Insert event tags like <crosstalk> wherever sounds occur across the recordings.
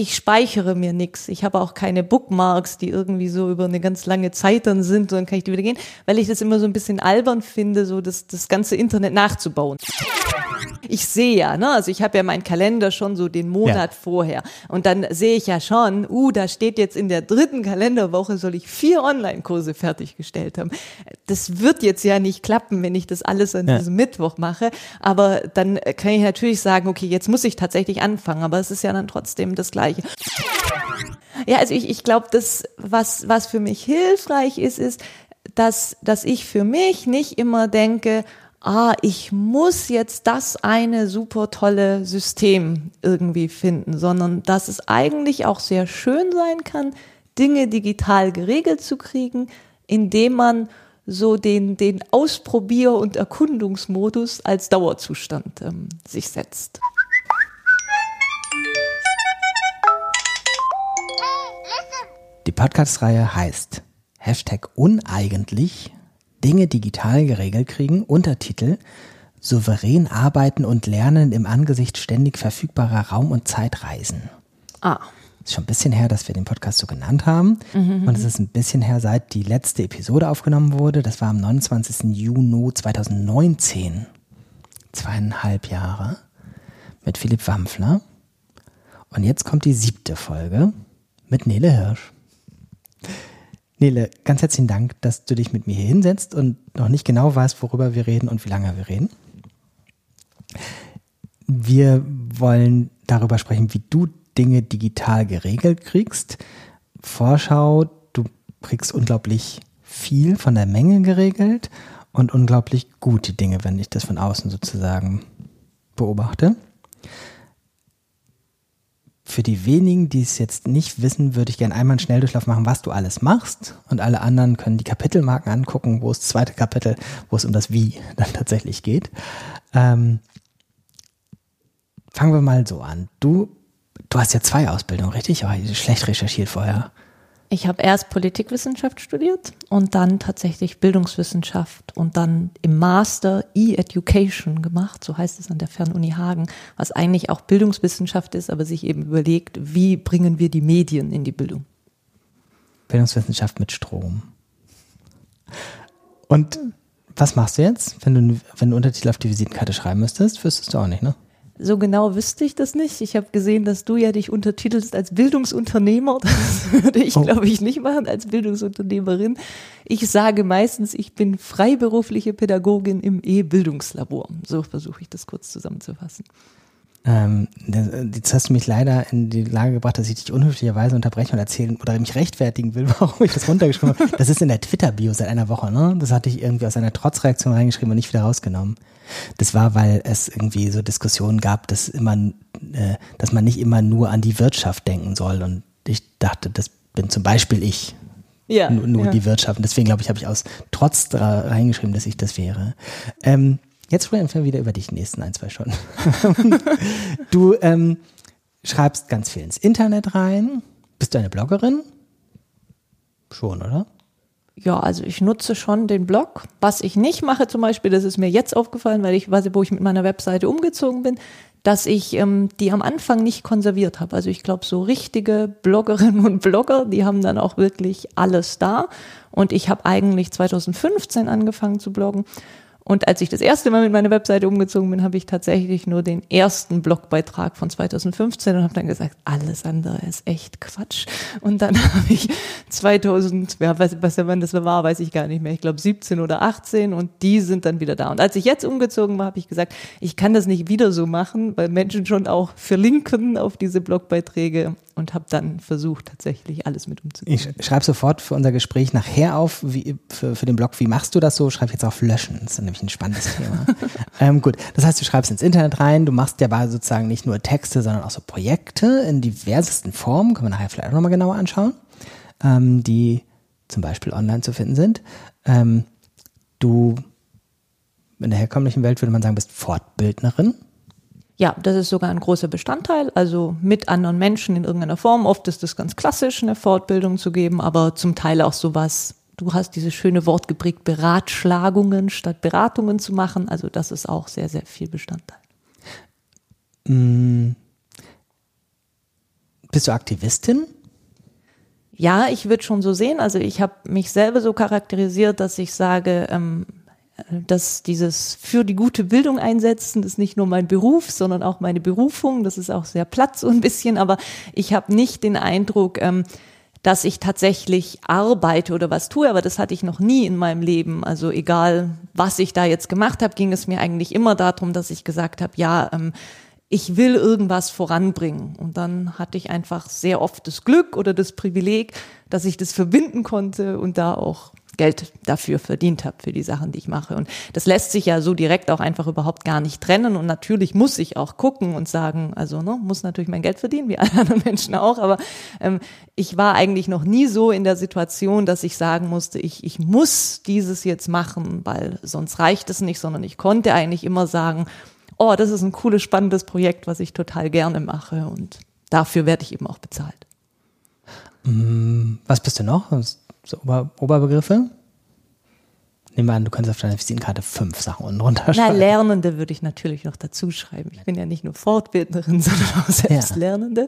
ich speichere mir nichts. Ich habe auch keine Bookmarks, die irgendwie so über eine ganz lange Zeit dann sind, und dann kann ich die wieder gehen, weil ich das immer so ein bisschen albern finde, so das, das ganze Internet nachzubauen. Ich sehe ja, ne, also ich habe ja meinen Kalender schon so den Monat ja. vorher und dann sehe ich ja schon, uh, da steht jetzt in der dritten Kalenderwoche soll ich vier Online-Kurse fertiggestellt haben. Das wird jetzt ja nicht klappen, wenn ich das alles an ja. diesem Mittwoch mache, aber dann kann ich natürlich sagen, okay, jetzt muss ich tatsächlich anfangen, aber es ist ja dann trotzdem das Gleiche. Ja, also ich, ich glaube, das, was, was für mich hilfreich ist, ist, dass, dass ich für mich nicht immer denke, ah, ich muss jetzt das eine super tolle System irgendwie finden, sondern dass es eigentlich auch sehr schön sein kann, Dinge digital geregelt zu kriegen, indem man so den, den Ausprobier- und Erkundungsmodus als Dauerzustand ähm, sich setzt. Die Podcast-Reihe heißt Hashtag uneigentlich Dinge digital geregelt kriegen, Untertitel Souverän arbeiten und lernen im Angesicht ständig verfügbarer Raum- und Zeitreisen. Ah. Ist schon ein bisschen her, dass wir den Podcast so genannt haben. Mhm. Und es ist ein bisschen her, seit die letzte Episode aufgenommen wurde. Das war am 29. Juni 2019. Zweieinhalb Jahre. Mit Philipp Wampfler. Und jetzt kommt die siebte Folge mit Nele Hirsch. Nele, ganz herzlichen Dank, dass du dich mit mir hier hinsetzt und noch nicht genau weißt, worüber wir reden und wie lange wir reden. Wir wollen darüber sprechen, wie du Dinge digital geregelt kriegst. Vorschau, du kriegst unglaublich viel von der Menge geregelt und unglaublich gute Dinge, wenn ich das von außen sozusagen beobachte. Für die wenigen, die es jetzt nicht wissen, würde ich gerne einmal einen Schnelldurchlauf machen, was du alles machst. Und alle anderen können die Kapitelmarken angucken, wo es das zweite Kapitel, wo es um das Wie <laughs> dann tatsächlich geht. Ähm, fangen wir mal so an. Du, du hast ja zwei Ausbildungen, richtig? Oh, schlecht recherchiert vorher. Ich habe erst Politikwissenschaft studiert und dann tatsächlich Bildungswissenschaft und dann im Master E-Education gemacht, so heißt es an der Fernuni Hagen, was eigentlich auch Bildungswissenschaft ist, aber sich eben überlegt, wie bringen wir die Medien in die Bildung. Bildungswissenschaft mit Strom. Und was machst du jetzt, wenn du, wenn du Untertitel auf die Visitenkarte schreiben müsstest? Wüsstest du auch nicht, ne? So genau wüsste ich das nicht. Ich habe gesehen, dass du ja dich untertitelst als Bildungsunternehmer. <laughs> Das würde ich, oh. glaube ich, nicht machen als Bildungsunternehmerin. Ich sage meistens, ich bin freiberufliche Pädagogin im E-Bildungslabor. So versuche ich das kurz zusammenzufassen. Ähm, jetzt hast du mich leider in die Lage gebracht, dass ich dich unhöflicherweise unterbrechen und erzählen oder mich rechtfertigen will, <laughs> warum ich das runtergeschrieben habe. Das ist in der Twitter-Bio seit einer Woche, ne? Das hatte ich irgendwie aus einer Trotzreaktion reingeschrieben und nicht wieder rausgenommen. Das war, weil es irgendwie so Diskussionen gab, dass immer, äh, dass man nicht immer nur an die Wirtschaft denken soll. Und ich dachte, das bin zum Beispiel ich. Ja, nur, nur ja. die Wirtschaft. Und deswegen, glaube ich, habe ich aus Trotz reingeschrieben, dass ich das wäre. Ähm, Jetzt sprechen wir wieder über dich in den nächsten ein, zwei Stunden. <laughs> du ähm, schreibst ganz viel ins Internet rein. Bist du eine Bloggerin? Schon, oder? Ja, also ich nutze schon den Blog. Was ich nicht mache zum Beispiel, das ist mir jetzt aufgefallen, weil ich weiß, wo ich mit meiner Webseite umgezogen bin, dass ich ähm, die am Anfang nicht konserviert habe. Also ich glaube, so richtige Bloggerinnen und Blogger, die haben dann auch wirklich alles da. Und ich habe eigentlich 2015 angefangen zu bloggen und als ich das erste Mal mit meiner Webseite umgezogen bin, habe ich tatsächlich nur den ersten Blogbeitrag von 2015 und habe dann gesagt, alles andere ist echt Quatsch. Und dann <laughs> habe ich 2000, ja, was, was Mann das war, weiß ich gar nicht mehr. Ich glaube 17 oder 18 und die sind dann wieder da. Und als ich jetzt umgezogen war, habe ich gesagt, ich kann das nicht wieder so machen, weil Menschen schon auch verlinken auf diese Blogbeiträge und habe dann versucht, tatsächlich alles mit umzugehen. Ich schreibe sofort für unser Gespräch nachher auf, wie, für, für den Blog, wie machst du das so? Schreibe jetzt auf Löschen. Das ist nämlich ein spannendes <laughs> Thema. ähm, gut, das heißt, du schreibst ins Internet rein, du machst ja sozusagen nicht nur Texte, sondern auch so Projekte in diversesten Formen, können wir nachher vielleicht auch nochmal genauer anschauen, ähm, die zum Beispiel online zu finden sind. Ähm, du in der herkömmlichen Welt würde man sagen, bist Fortbildnerin. Ja, das ist sogar ein großer Bestandteil, also mit anderen Menschen in irgendeiner Form. Oft ist es ganz klassisch, eine Fortbildung zu geben, aber zum Teil auch sowas. Du hast dieses schöne Wort geprägt, Beratschlagungen statt Beratungen zu machen. Also das ist auch sehr, sehr viel Bestandteil. Mm. Bist du Aktivistin? Ja, ich würde schon so sehen. Also ich habe mich selber so charakterisiert, dass ich sage, ähm, dass dieses für die gute Bildung einsetzen, ist nicht nur mein Beruf, sondern auch meine Berufung. Das ist auch sehr platt so ein bisschen, aber ich habe nicht den Eindruck, ähm, dass ich tatsächlich arbeite oder was tue, aber das hatte ich noch nie in meinem Leben. Also egal, was ich da jetzt gemacht habe, ging es mir eigentlich immer darum, dass ich gesagt habe, ja, ähm, ich will irgendwas voranbringen. Und dann hatte ich einfach sehr oft das Glück oder das Privileg, dass ich das verbinden konnte und da auch Geld dafür verdient habe, für die Sachen, die ich mache. Und das lässt sich ja so direkt auch einfach überhaupt gar nicht trennen. Und natürlich muss ich auch gucken und sagen, also ne, muss natürlich mein Geld verdienen, wie <laughs> alle anderen Menschen auch. Aber ähm, ich war eigentlich noch nie so in der Situation, dass ich sagen musste, ich, ich muss dieses jetzt machen, weil sonst reicht es nicht, sondern ich konnte eigentlich immer sagen, oh, das ist ein cooles, spannendes Projekt, was ich total gerne mache. Und dafür werde ich eben auch bezahlt. Mm, was bist du noch? So Ober Oberbegriffe? Nehmen wir an, du kannst auf deiner Visitenkarte fünf Sachen unten runterschreiben. Na, Lernende würde ich natürlich noch dazu schreiben. Ich bin ja nicht nur Fortbildnerin, <laughs> sondern auch selbst ja. Lernende.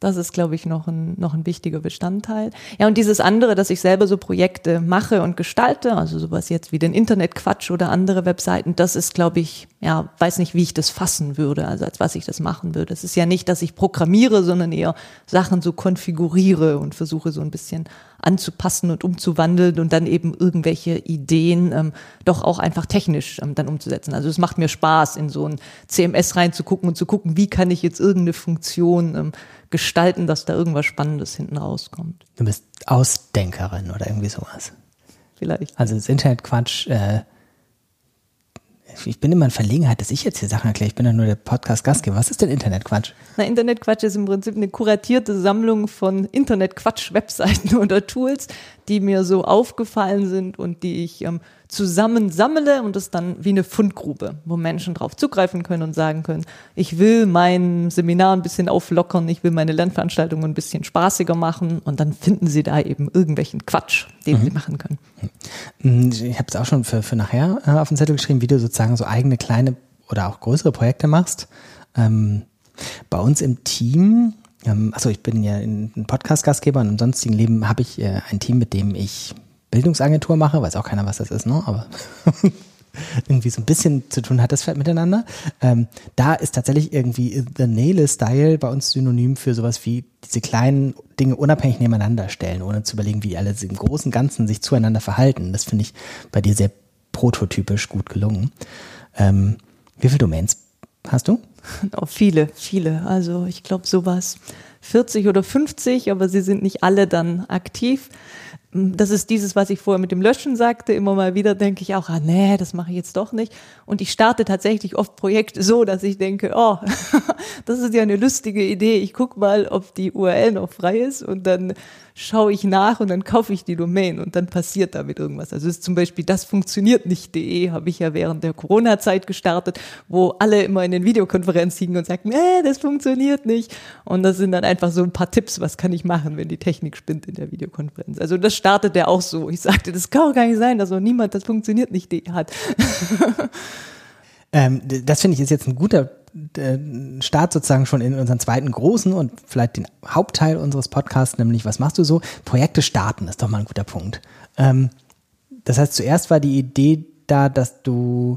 Das ist, glaube ich, noch ein, noch ein wichtiger Bestandteil. Ja, und dieses andere, dass ich selber so Projekte mache und gestalte, also sowas jetzt wie den Internetquatsch oder andere Webseiten, das ist, glaube ich, ja, weiß nicht, wie ich das fassen würde, also als was ich das machen würde. Es ist ja nicht, dass ich programmiere, sondern eher Sachen so konfiguriere und versuche so ein bisschen anzupassen und umzuwandeln und dann eben irgendwelche Ideen ähm, doch auch einfach technisch ähm, dann umzusetzen. Also es macht mir Spaß, in so ein CMS reinzugucken und zu gucken, wie kann ich jetzt irgendeine Funktion ähm, gestalten, dass da irgendwas Spannendes hinten rauskommt. Du bist Ausdenkerin oder irgendwie sowas. Vielleicht. Also das Internetquatsch äh, ich bin immer in Verlegenheit, dass ich jetzt hier Sachen erkläre. Ich bin ja nur der Podcast-Gastgeber. Was ist denn Internetquatsch? Na, Internetquatsch ist im Prinzip eine kuratierte Sammlung von Internetquatsch-Webseiten <laughs> oder Tools, die mir so aufgefallen sind und die ich ähm, zusammen sammle und das dann wie eine Fundgrube, wo Menschen drauf zugreifen können und sagen können, ich will mein Seminar ein bisschen auflockern, ich will meine Lernveranstaltungen ein bisschen spaßiger machen und dann finden sie da eben irgendwelchen Quatsch, den mhm. sie machen können. Mhm. Ich habe es auch schon für, für nachher äh, auf den Zettel geschrieben, wie du sozusagen so eigene kleine oder auch größere Projekte machst. Ähm, bei uns im Team achso, ich bin ja ein Podcast-Gastgeber und im sonstigen Leben habe ich äh, ein Team, mit dem ich Bildungsagentur mache, weiß auch keiner, was das ist, ne? aber <laughs> irgendwie so ein bisschen zu tun hat das vielleicht miteinander. Ähm, da ist tatsächlich irgendwie The Nail Style bei uns synonym für sowas wie diese kleinen Dinge unabhängig nebeneinander stellen, ohne zu überlegen, wie alle im großen Ganzen sich zueinander verhalten. Das finde ich bei dir sehr prototypisch gut gelungen. Ähm, wie viele Domains hast du? <laughs> Oh, viele, viele. Also ich glaube sowas 40 oder 50, aber sie sind nicht alle dann aktiv das ist dieses, was ich vorher mit dem Löschen sagte. Immer mal wieder denke ich auch, ah nee, das mache ich jetzt doch nicht. Und ich starte tatsächlich oft Projekte so, dass ich denke, oh, <laughs> das ist ja eine lustige Idee. Ich guck mal, ob die URL noch frei ist und dann schaue ich nach und dann kaufe ich die Domain und dann passiert damit irgendwas. Also ist zum Beispiel das funktioniert nicht.de habe ich ja während der Corona-Zeit gestartet, wo alle immer in den Videokonferenzen hingen und sagten, äh, das funktioniert nicht. Und das sind dann einfach so ein paar Tipps, was kann ich machen, wenn die Technik spinnt in der Videokonferenz. Also das startet der auch so. Ich sagte, das kann auch gar nicht sein, dass noch niemand das funktioniert nicht.de hat. <laughs> ähm, das finde ich ist jetzt ein guter äh, Start sozusagen schon in unseren zweiten großen und vielleicht den Hauptteil unseres Podcasts, nämlich was machst du so? Projekte starten ist doch mal ein guter Punkt. Ähm, das heißt, zuerst war die Idee da, dass du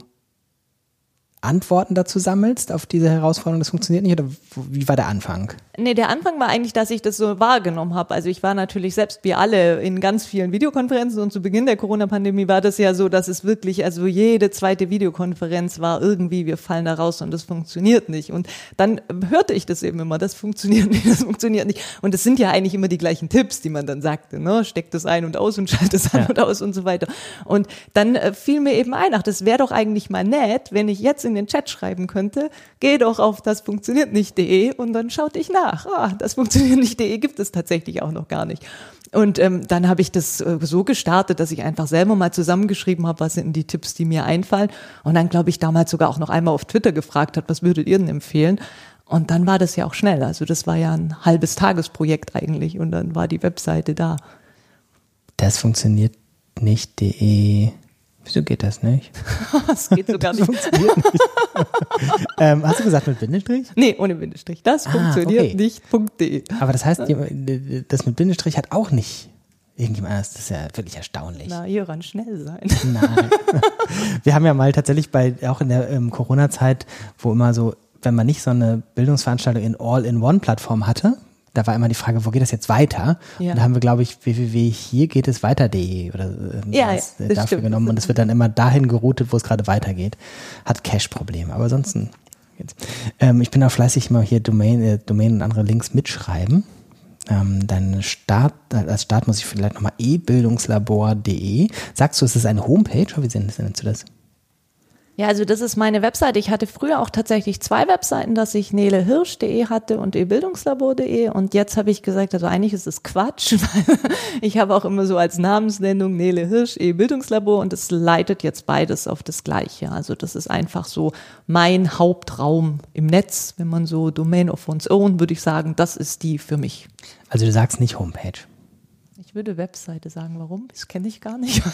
Antworten dazu sammelst auf diese Herausforderung, das funktioniert nicht? Oder wie war der Anfang? Nee, der Anfang war eigentlich, dass ich das so wahrgenommen habe. Also ich war natürlich selbst wie alle in ganz vielen Videokonferenzen und zu Beginn der Corona-Pandemie war das ja so, dass es wirklich, also jede zweite Videokonferenz war irgendwie, wir fallen da raus und das funktioniert nicht. Und dann hörte ich das eben immer, das funktioniert nicht, das funktioniert nicht. Und es sind ja eigentlich immer die gleichen Tipps, die man dann sagte, ne? Steck das ein und aus und schalte es an ja. und aus und so weiter. Und dann äh, fiel mir eben ein, ach, das wäre doch eigentlich mal nett, wenn ich jetzt in den Chat schreiben könnte, geh doch auf das funktioniert nicht.de und dann schaut ich nach. Ah, das funktioniert nicht.de gibt es tatsächlich auch noch gar nicht. Und ähm, dann habe ich das äh, so gestartet, dass ich einfach selber mal zusammengeschrieben habe, was sind die Tipps, die mir einfallen. Und dann, glaube ich, damals sogar auch noch einmal auf Twitter gefragt hat, was würdet ihr denn empfehlen? Und dann war das ja auch schnell. Also das war ja ein halbes Tagesprojekt eigentlich und dann war die Webseite da. Das funktioniert nicht.de Wieso geht das nicht? <laughs> Das geht sogar <laughs> nicht. Funktioniert nicht. <laughs> ähm, hast du gesagt mit Bindestrich? Nee, ohne Bindestrich. Das Ah, funktioniert okay. nicht. .de. Aber das heißt, das mit Bindestrich hat auch nicht irgendjemand anders. Das ist ja wirklich erstaunlich. Na, hieran schnell sein. Nein. Wir haben ja mal tatsächlich bei, auch in der ähm, Corona-Zeit, wo immer so, wenn man nicht so eine Bildungsveranstaltung in All-in-One-Plattform hatte, da war immer die Frage, wo geht das jetzt weiter? Ja. Und da haben wir, glaube ich, www hier geht es weiter.de oder ähm, Ja, ja, äh, das dafür stimmt. genommen und es wird dann immer dahin geroutet, wo es gerade weitergeht. Hat Cache-Probleme, aber ansonsten geht's. Ähm, ich bin auch fleißig immer hier Domain, äh, Domain und andere Links mitschreiben. Ähm, dein Start, als Start muss ich vielleicht nochmal ebildungslabor.de. Sagst du, es ist eine Homepage oder wie nennst du das? Ja, also das ist meine Webseite. Ich hatte früher auch tatsächlich zwei Webseiten, dass ich nelehirsch.de hatte und ebildungslabor.de und jetzt habe ich gesagt, also eigentlich ist es Quatsch, <laughs> weil ich habe auch immer so als Namensnennung Nele Hirsch, E-Bildungslabor und es leitet jetzt beides auf das Gleiche. Also das ist einfach so mein Hauptraum im Netz, wenn man so Domain of one's own, würde ich sagen, das ist die für mich. Also du sagst nicht Homepage. Ich würde Webseite sagen, warum? Das kenne ich gar nicht. <laughs>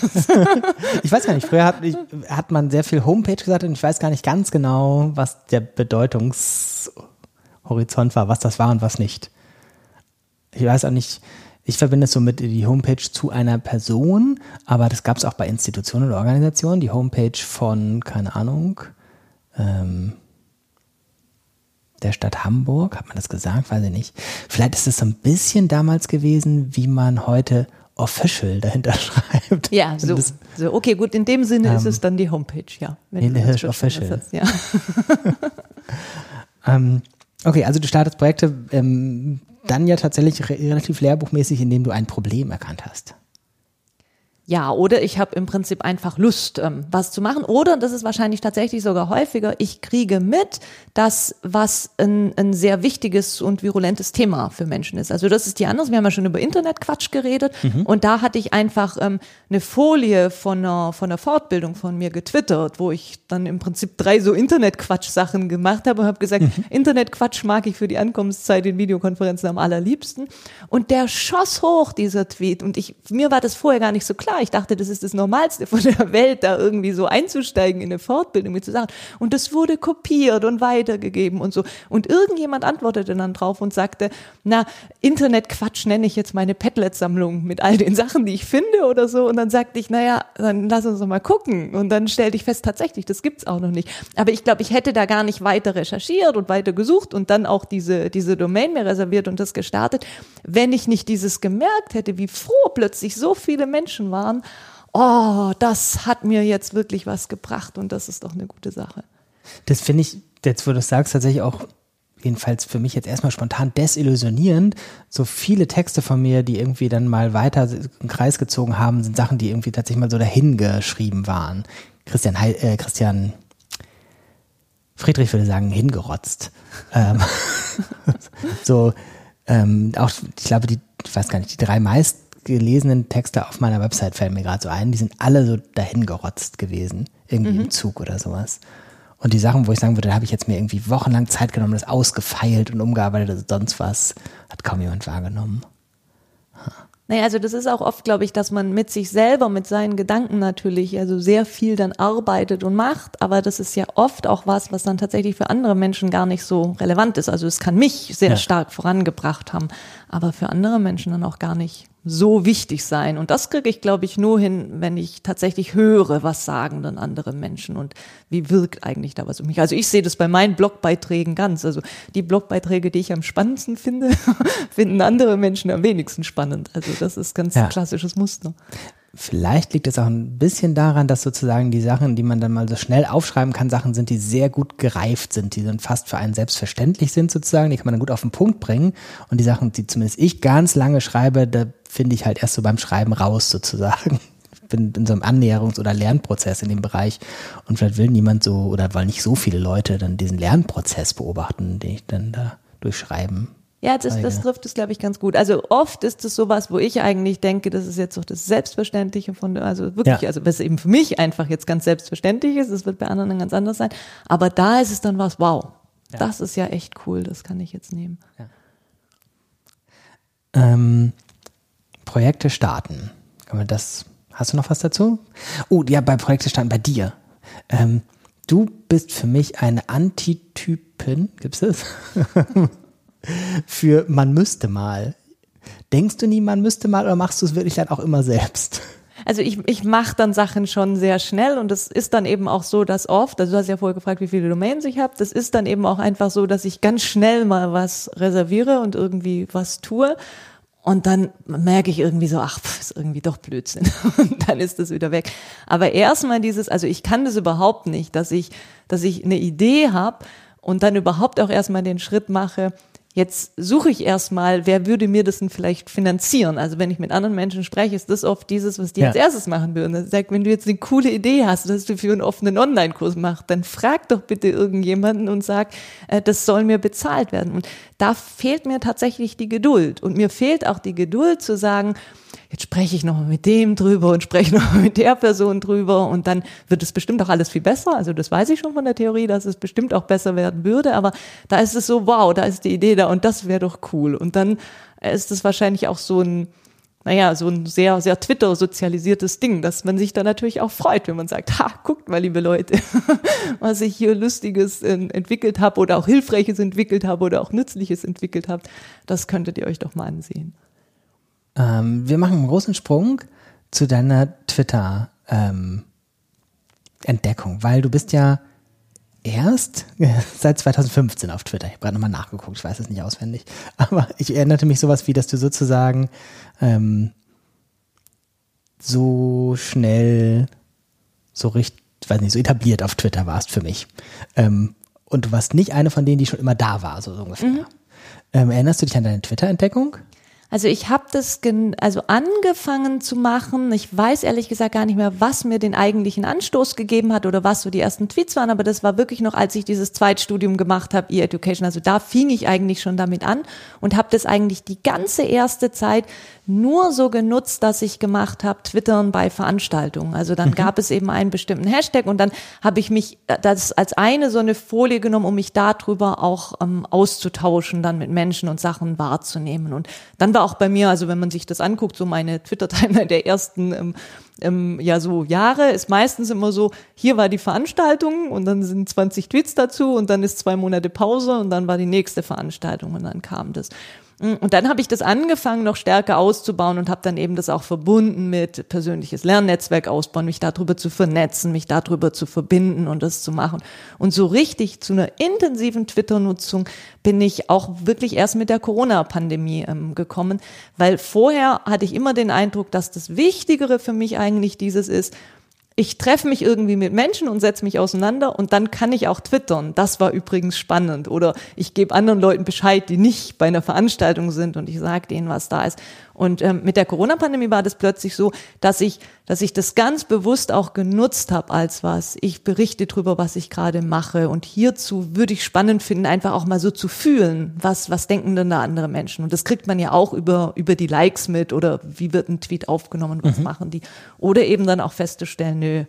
Ich weiß gar nicht, früher hat, ich, hat man sehr viel Homepage gesagt und ich weiß gar nicht ganz genau, was der Bedeutungshorizont war, was das war und was nicht. Ich weiß auch nicht, ich verbinde es so mit die Homepage zu einer Person, aber das gab es auch bei Institutionen oder Organisationen, die Homepage von, keine Ahnung, ähm, der Stadt Hamburg, hat man das gesagt, weiß ich nicht. Vielleicht ist es so ein bisschen damals gewesen, wie man heute official dahinter <laughs> schreibt. Ja, so. das- so. Okay, gut, in dem Sinne ist es dann die Homepage, ja. Nele Hirsch Official. hast, Ja. <laughs> Ähm, okay, also du startest Projekte ähm, dann ja tatsächlich re relativ lehrbuchmäßig, indem du ein Problem erkannt hast. Ja, oder ich habe im Prinzip einfach Lust, ähm, was zu machen. Oder, und das ist wahrscheinlich tatsächlich sogar häufiger, ich kriege mit, dass was ein, ein sehr wichtiges und virulentes Thema für Menschen ist. Also das ist die andere. Wir haben ja schon über Internetquatsch geredet. Und da hatte ich einfach ähm, eine Folie von einer, von einer Fortbildung von mir getwittert, wo ich dann im Prinzip drei so Internetquatsch-Sachen gemacht habe und habe gesagt, Internetquatsch mag ich für die Ankunftszeit in Videokonferenzen am allerliebsten. Und der schoss hoch, dieser Tweet. Und ich, mir war das vorher gar nicht so klar. Ich dachte, das ist das Normalste von der Welt, da irgendwie so einzusteigen in eine Fortbildung mit zu sagen. Und das wurde kopiert und weitergegeben und so. Und irgendjemand antwortete dann drauf und sagte, na, Internetquatsch nenne ich jetzt meine Padlet-Sammlung mit all den Sachen, die ich finde oder so. Und dann sagte ich, naja, dann lass uns doch mal gucken. Und dann stellte ich fest, tatsächlich, das gibt's auch noch nicht. Aber ich glaube, ich hätte da gar nicht weiter recherchiert und weiter gesucht und dann auch diese, diese Domain mir reserviert und das gestartet, wenn ich nicht dieses gemerkt hätte, wie froh plötzlich so viele Menschen waren. Oh, das hat mir jetzt wirklich was gebracht und das ist doch eine gute Sache. Das finde ich, jetzt wo du es sagst, tatsächlich auch jedenfalls für mich jetzt erstmal spontan desillusionierend. So viele Texte von mir, die irgendwie dann mal weiter einen Kreis gezogen haben, sind Sachen, die irgendwie tatsächlich mal so dahingeschrieben waren. Christian, Heil, äh, Christian Friedrich würde sagen, hingerotzt. Ähm, <laughs> so, ähm, auch, ich glaube, die, ich weiß gar nicht, die drei meistgelesenen Texte auf meiner Website fällen mir gerade so ein, die sind alle so dahingerotzt gewesen, irgendwie im Zug oder sowas. Und die Sachen, wo ich sagen würde, da habe ich jetzt mir irgendwie wochenlang Zeit genommen, das ausgefeilt und umgearbeitet und sonst was, hat kaum jemand wahrgenommen. Naja, also das ist auch oft, glaube ich, dass man mit sich selber, mit seinen Gedanken natürlich, also sehr viel dann arbeitet und macht, aber das ist ja oft auch was, was dann tatsächlich für andere Menschen gar nicht so relevant ist. Also es kann mich sehr Ja. stark vorangebracht haben, aber für andere Menschen dann auch gar nicht so wichtig sein. Und das kriege ich, glaube ich, nur hin, wenn ich tatsächlich höre, was sagen dann andere Menschen und wie wirkt eigentlich da was um mich. Also ich sehe das bei meinen Blogbeiträgen ganz. Also die Blogbeiträge, die ich am spannendsten finde, <laughs> finden andere Menschen am wenigsten spannend. Also das ist ganz Ja. klassisches Muster. Vielleicht liegt es auch ein bisschen daran, dass sozusagen die Sachen, die man dann mal so schnell aufschreiben kann, Sachen sind, die sehr gut gereift sind, die dann fast für einen selbstverständlich sind sozusagen, die kann man dann gut auf den Punkt bringen. Und die Sachen, die zumindest ich ganz lange schreibe, da finde ich halt erst so beim Schreiben raus sozusagen. Ich bin in so einem Annäherungs- oder Lernprozess in dem Bereich und vielleicht will niemand so oder wollen nicht so viele Leute dann diesen Lernprozess beobachten, den ich dann da durchschreiben Ja, das, das Zeige. trifft es, glaube ich, ganz gut. Also oft ist es sowas, wo ich eigentlich denke, das ist jetzt doch das Selbstverständliche von, also wirklich, Ja. also was eben für mich einfach jetzt ganz selbstverständlich ist, das wird bei anderen dann ganz anders sein. Aber da ist es dann was, wow, das ist ja echt cool, das kann ich jetzt nehmen. Ähm, Projekte starten. Kann man das, Hast du noch was dazu? Oh, ja, bei Projekte stand bei dir. Ähm, du bist für mich eine Antitypin, gibt's das? <laughs> für man müsste mal. Denkst du nie, man müsste mal oder machst du es wirklich dann auch immer selbst? Also ich, ich mache dann Sachen schon sehr schnell und es ist dann eben auch so, dass oft, also du hast ja vorher gefragt, wie viele Domains ich habe, das ist dann eben auch einfach so, dass ich ganz schnell mal was reserviere und irgendwie was tue und dann merke ich irgendwie so, ach, ist irgendwie doch Blödsinn. <laughs> Und dann ist das wieder weg. Aber erstmal dieses, also ich kann das überhaupt nicht, dass ich, dass ich eine Idee habe und dann überhaupt auch erstmal den Schritt mache, Jetzt suche ich erstmal, wer würde mir das denn vielleicht finanzieren? Also wenn ich mit anderen Menschen spreche, ist das oft dieses, was die ja. als erstes machen würden. Das sagt, wenn du jetzt eine coole Idee hast, dass du für einen offenen Online-Kurs machst, dann frag doch bitte irgendjemanden und sag, äh, das soll mir bezahlt werden. Und da fehlt mir tatsächlich die Geduld. Und mir fehlt auch die Geduld zu sagen, jetzt spreche ich noch mit dem drüber und spreche noch mit der Person drüber und dann wird es bestimmt auch alles viel besser. Also das weiß ich schon von der Theorie, dass es bestimmt auch besser werden würde, aber da ist es so, wow, da ist die Idee da und das wäre doch cool. Und dann ist es wahrscheinlich auch so ein, naja, so ein sehr, sehr Twitter-sozialisiertes Ding, dass man sich da natürlich auch freut, wenn man sagt, ha, guckt mal, liebe Leute, <laughs> was ich hier Lustiges entwickelt habe oder auch Hilfreiches entwickelt habe oder auch Nützliches entwickelt habe. Das könntet ihr euch doch mal ansehen. Ähm, wir machen einen großen Sprung zu deiner Twitter ähm, Entdeckung, weil du bist ja erst <laughs> seit 2015 auf Twitter. Ich habe gerade nochmal nachgeguckt, ich weiß es nicht auswendig. <laughs> Aber ich erinnerte mich sowas wie, dass du sozusagen ähm, so schnell, so richtig, weiß nicht, so etabliert auf Twitter warst für mich. Ähm, und du warst nicht eine von denen, die schon immer da war, so ungefähr. Mhm. Ähm, erinnerst du dich an deine Twitter-Entdeckung? Also ich habe das also angefangen zu machen. Ich weiß ehrlich gesagt gar nicht mehr, was mir den eigentlichen Anstoß gegeben hat oder was so die ersten Tweets waren, aber das war wirklich noch, als ich dieses Zweitstudium gemacht habe, E-Education. Also da fing ich eigentlich schon damit an und habe das eigentlich die ganze erste Zeit nur so genutzt, dass ich gemacht habe, Twittern bei Veranstaltungen. Also dann mhm. gab es eben einen bestimmten Hashtag und dann habe ich mich äh, das als eine so eine Folie genommen, um mich darüber auch ähm, auszutauschen, dann mit Menschen und Sachen wahrzunehmen. Und dann war auch bei mir, also wenn man sich das anguckt, so meine Twitter-Timeline der ersten ähm, ähm, ja so Jahre ist meistens immer so, hier war die Veranstaltung und dann sind 20 Tweets dazu und dann ist zwei Monate Pause und dann war die nächste Veranstaltung und dann kam das. Mm, und dann habe ich das angefangen, noch stärker auszubauen und habe dann eben das auch verbunden mit persönliches Lernnetzwerk ausbauen, mich darüber zu vernetzen, mich darüber zu verbinden und das zu machen. Und so richtig zu einer intensiven Twitter-Nutzung bin ich auch wirklich erst mit der Corona-Pandemie ähm, gekommen, weil vorher hatte ich immer den Eindruck, dass das Wichtigere für mich eigentlich dieses ist, ich treffe mich irgendwie mit Menschen und setze mich auseinander und dann kann ich auch twittern. Das war übrigens spannend. Oder ich gebe anderen Leuten Bescheid, die nicht bei einer Veranstaltung sind und ich sage denen, was da ist. Und ähm, mit der Corona-Pandemie war das plötzlich so, dass ich, dass ich das ganz bewusst auch genutzt habe als was. Ich berichte drüber, was ich gerade mache. Und hierzu würde ich spannend finden, einfach auch mal so zu fühlen, was, was denken denn da andere Menschen. Und das kriegt man ja auch über, über die Likes mit oder wie wird ein Tweet aufgenommen, was mhm. machen die. Oder eben dann auch festzustellen, nö,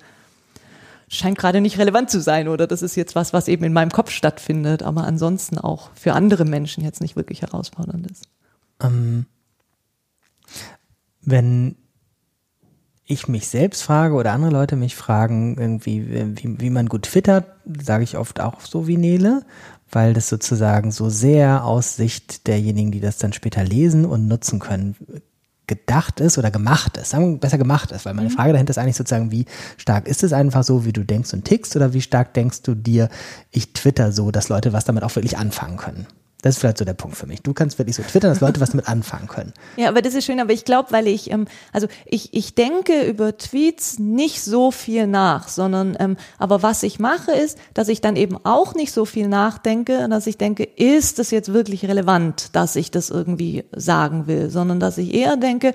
scheint gerade nicht relevant zu sein oder das ist jetzt was, was eben in meinem Kopf stattfindet, aber ansonsten auch für andere Menschen jetzt nicht wirklich herausfordernd ist. Ähm, wenn ich mich selbst frage oder andere Leute mich fragen, irgendwie, wie, wie man gut twittert, sage ich oft auch so wie Nele, weil das sozusagen so sehr aus Sicht derjenigen, die das dann später lesen und nutzen können, gedacht ist oder gemacht ist, sagen wir besser gemacht ist, weil meine mhm. Frage dahinter ist eigentlich sozusagen, wie stark ist es einfach so, wie du denkst und tickst oder wie stark denkst du dir, ich twitter so, dass Leute was damit auch wirklich anfangen können? Das ist vielleicht so der Punkt für mich. Du kannst wirklich so twittern, dass Leute was damit anfangen können. Ja, aber das ist schön. Aber ich glaube, weil ich, ähm, also ich, ich denke über Tweets nicht so viel nach, sondern, ähm, aber was ich mache ist, dass ich dann eben auch nicht so viel nachdenke, dass ich denke, ist das jetzt wirklich relevant, dass ich das irgendwie sagen will, sondern dass ich eher denke,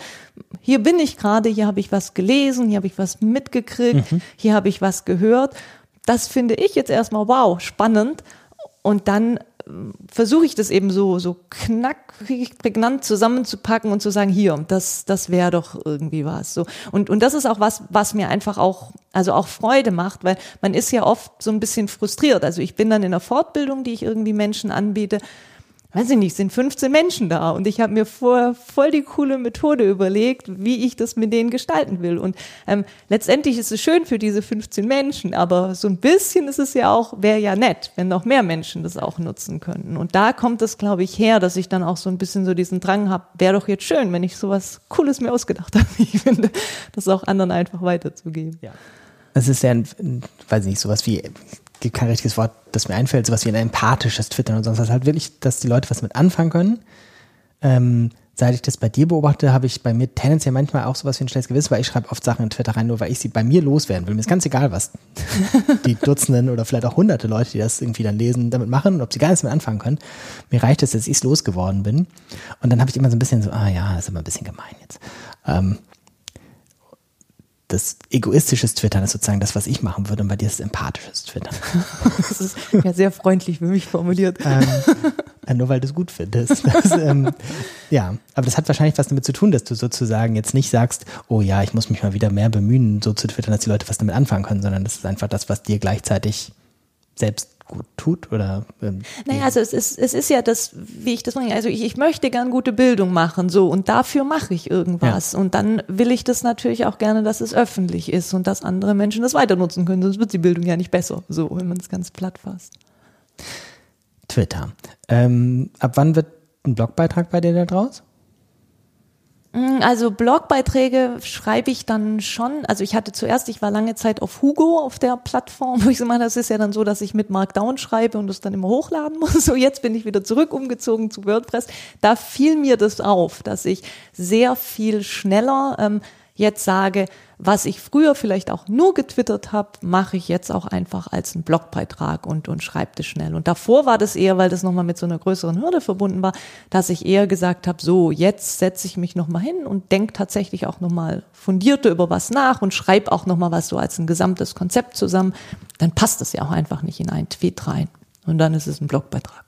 hier bin ich gerade, hier habe ich was gelesen, hier habe ich was mitgekriegt, mhm. hier habe ich was gehört. Das finde ich jetzt erstmal wow, spannend. Und dann versuche ich das eben so, so knackig, prägnant zusammenzupacken und zu sagen, hier, das, das wäre doch irgendwie was. So. Und, und das ist auch was, was mir einfach auch, also auch Freude macht, weil man ist ja oft so ein bisschen frustriert. Also ich bin dann in einer Fortbildung, die ich irgendwie Menschen anbiete, weiß ich nicht, sind 15 Menschen da und ich habe mir vorher voll die coole Methode überlegt, wie ich das mit denen gestalten will. Und ähm, letztendlich ist es schön für diese 15 Menschen, aber so ein bisschen ist es ja auch, wäre ja nett, wenn noch mehr Menschen das auch nutzen könnten. Und da kommt es, glaube ich, her, dass ich dann auch so ein bisschen so diesen Drang habe, wäre doch jetzt schön, wenn ich sowas Cooles mir ausgedacht <laughs> habe. Ich finde, das auch anderen einfach weiterzugeben. Ja. Es ist ja, ein, weiß ich nicht, sowas wie gibt kein richtiges Wort, das mir einfällt, sowas wie ein empathisches Twittern und sonst was. Halt wirklich, dass die Leute was mit anfangen können. Ähm, seit ich das bei dir beobachte, habe ich bei mir tendenziell manchmal auch sowas wie ein schlechtes Gewissen, weil ich schreibe oft Sachen in Twitter rein, nur weil ich sie bei mir loswerden will. Mir ist ganz egal, was <laughs> die Dutzenden oder vielleicht auch hunderte Leute, die das irgendwie dann lesen, damit machen und ob sie gar nichts mit anfangen können. Mir reicht es, dass ich es losgeworden bin. Und dann habe ich immer so ein bisschen so, ah ja, das ist immer ein bisschen gemein jetzt. Ähm, das egoistisches Twittern ist sozusagen das, was ich machen würde, und bei dir ist es empathisches Twittern. <laughs> Das ist ja sehr freundlich für mich formuliert. Ähm, äh, nur weil du es gut findest. <laughs> Das, ähm, ja, aber das hat wahrscheinlich was damit zu tun, dass du sozusagen jetzt nicht sagst, oh ja, ich muss mich mal wieder mehr bemühen, so zu twittern, dass die Leute was damit anfangen können, sondern das ist einfach das, was dir gleichzeitig selbst gut tut oder ähm, naja also es ist es ist ja das wie ich das bringe also ich, ich möchte gern gute Bildung machen so und dafür mache ich irgendwas. Ja. und dann will ich das natürlich auch gerne dass es öffentlich ist und dass andere Menschen das weiter nutzen können sonst wird die Bildung ja nicht besser so wenn man es ganz platt fasst. Twitter. Ähm, ab wann wird ein Blogbeitrag bei dir da draus also Blogbeiträge schreibe ich dann schon. Also ich hatte zuerst, ich war lange Zeit auf Hugo auf der Plattform, wo ich so meine, das ist ja dann so, dass ich mit Markdown schreibe und das dann immer hochladen muss. <laughs> So jetzt bin ich wieder zurück umgezogen zu WordPress. Da fiel mir das auf, dass ich sehr viel schneller ähm, jetzt sage, was ich früher vielleicht auch nur getwittert habe, mache ich jetzt auch einfach als einen Blogbeitrag und, und schreibe das schnell. Und davor war das eher, weil das nochmal mit so einer größeren Hürde verbunden war, dass ich eher gesagt habe, so, jetzt setze ich mich nochmal hin und denke tatsächlich auch nochmal fundierter über was nach und schreibe auch nochmal was so als ein gesamtes Konzept zusammen. Dann passt das ja auch einfach nicht in einen Tweet rein. Und dann ist es ein Blogbeitrag.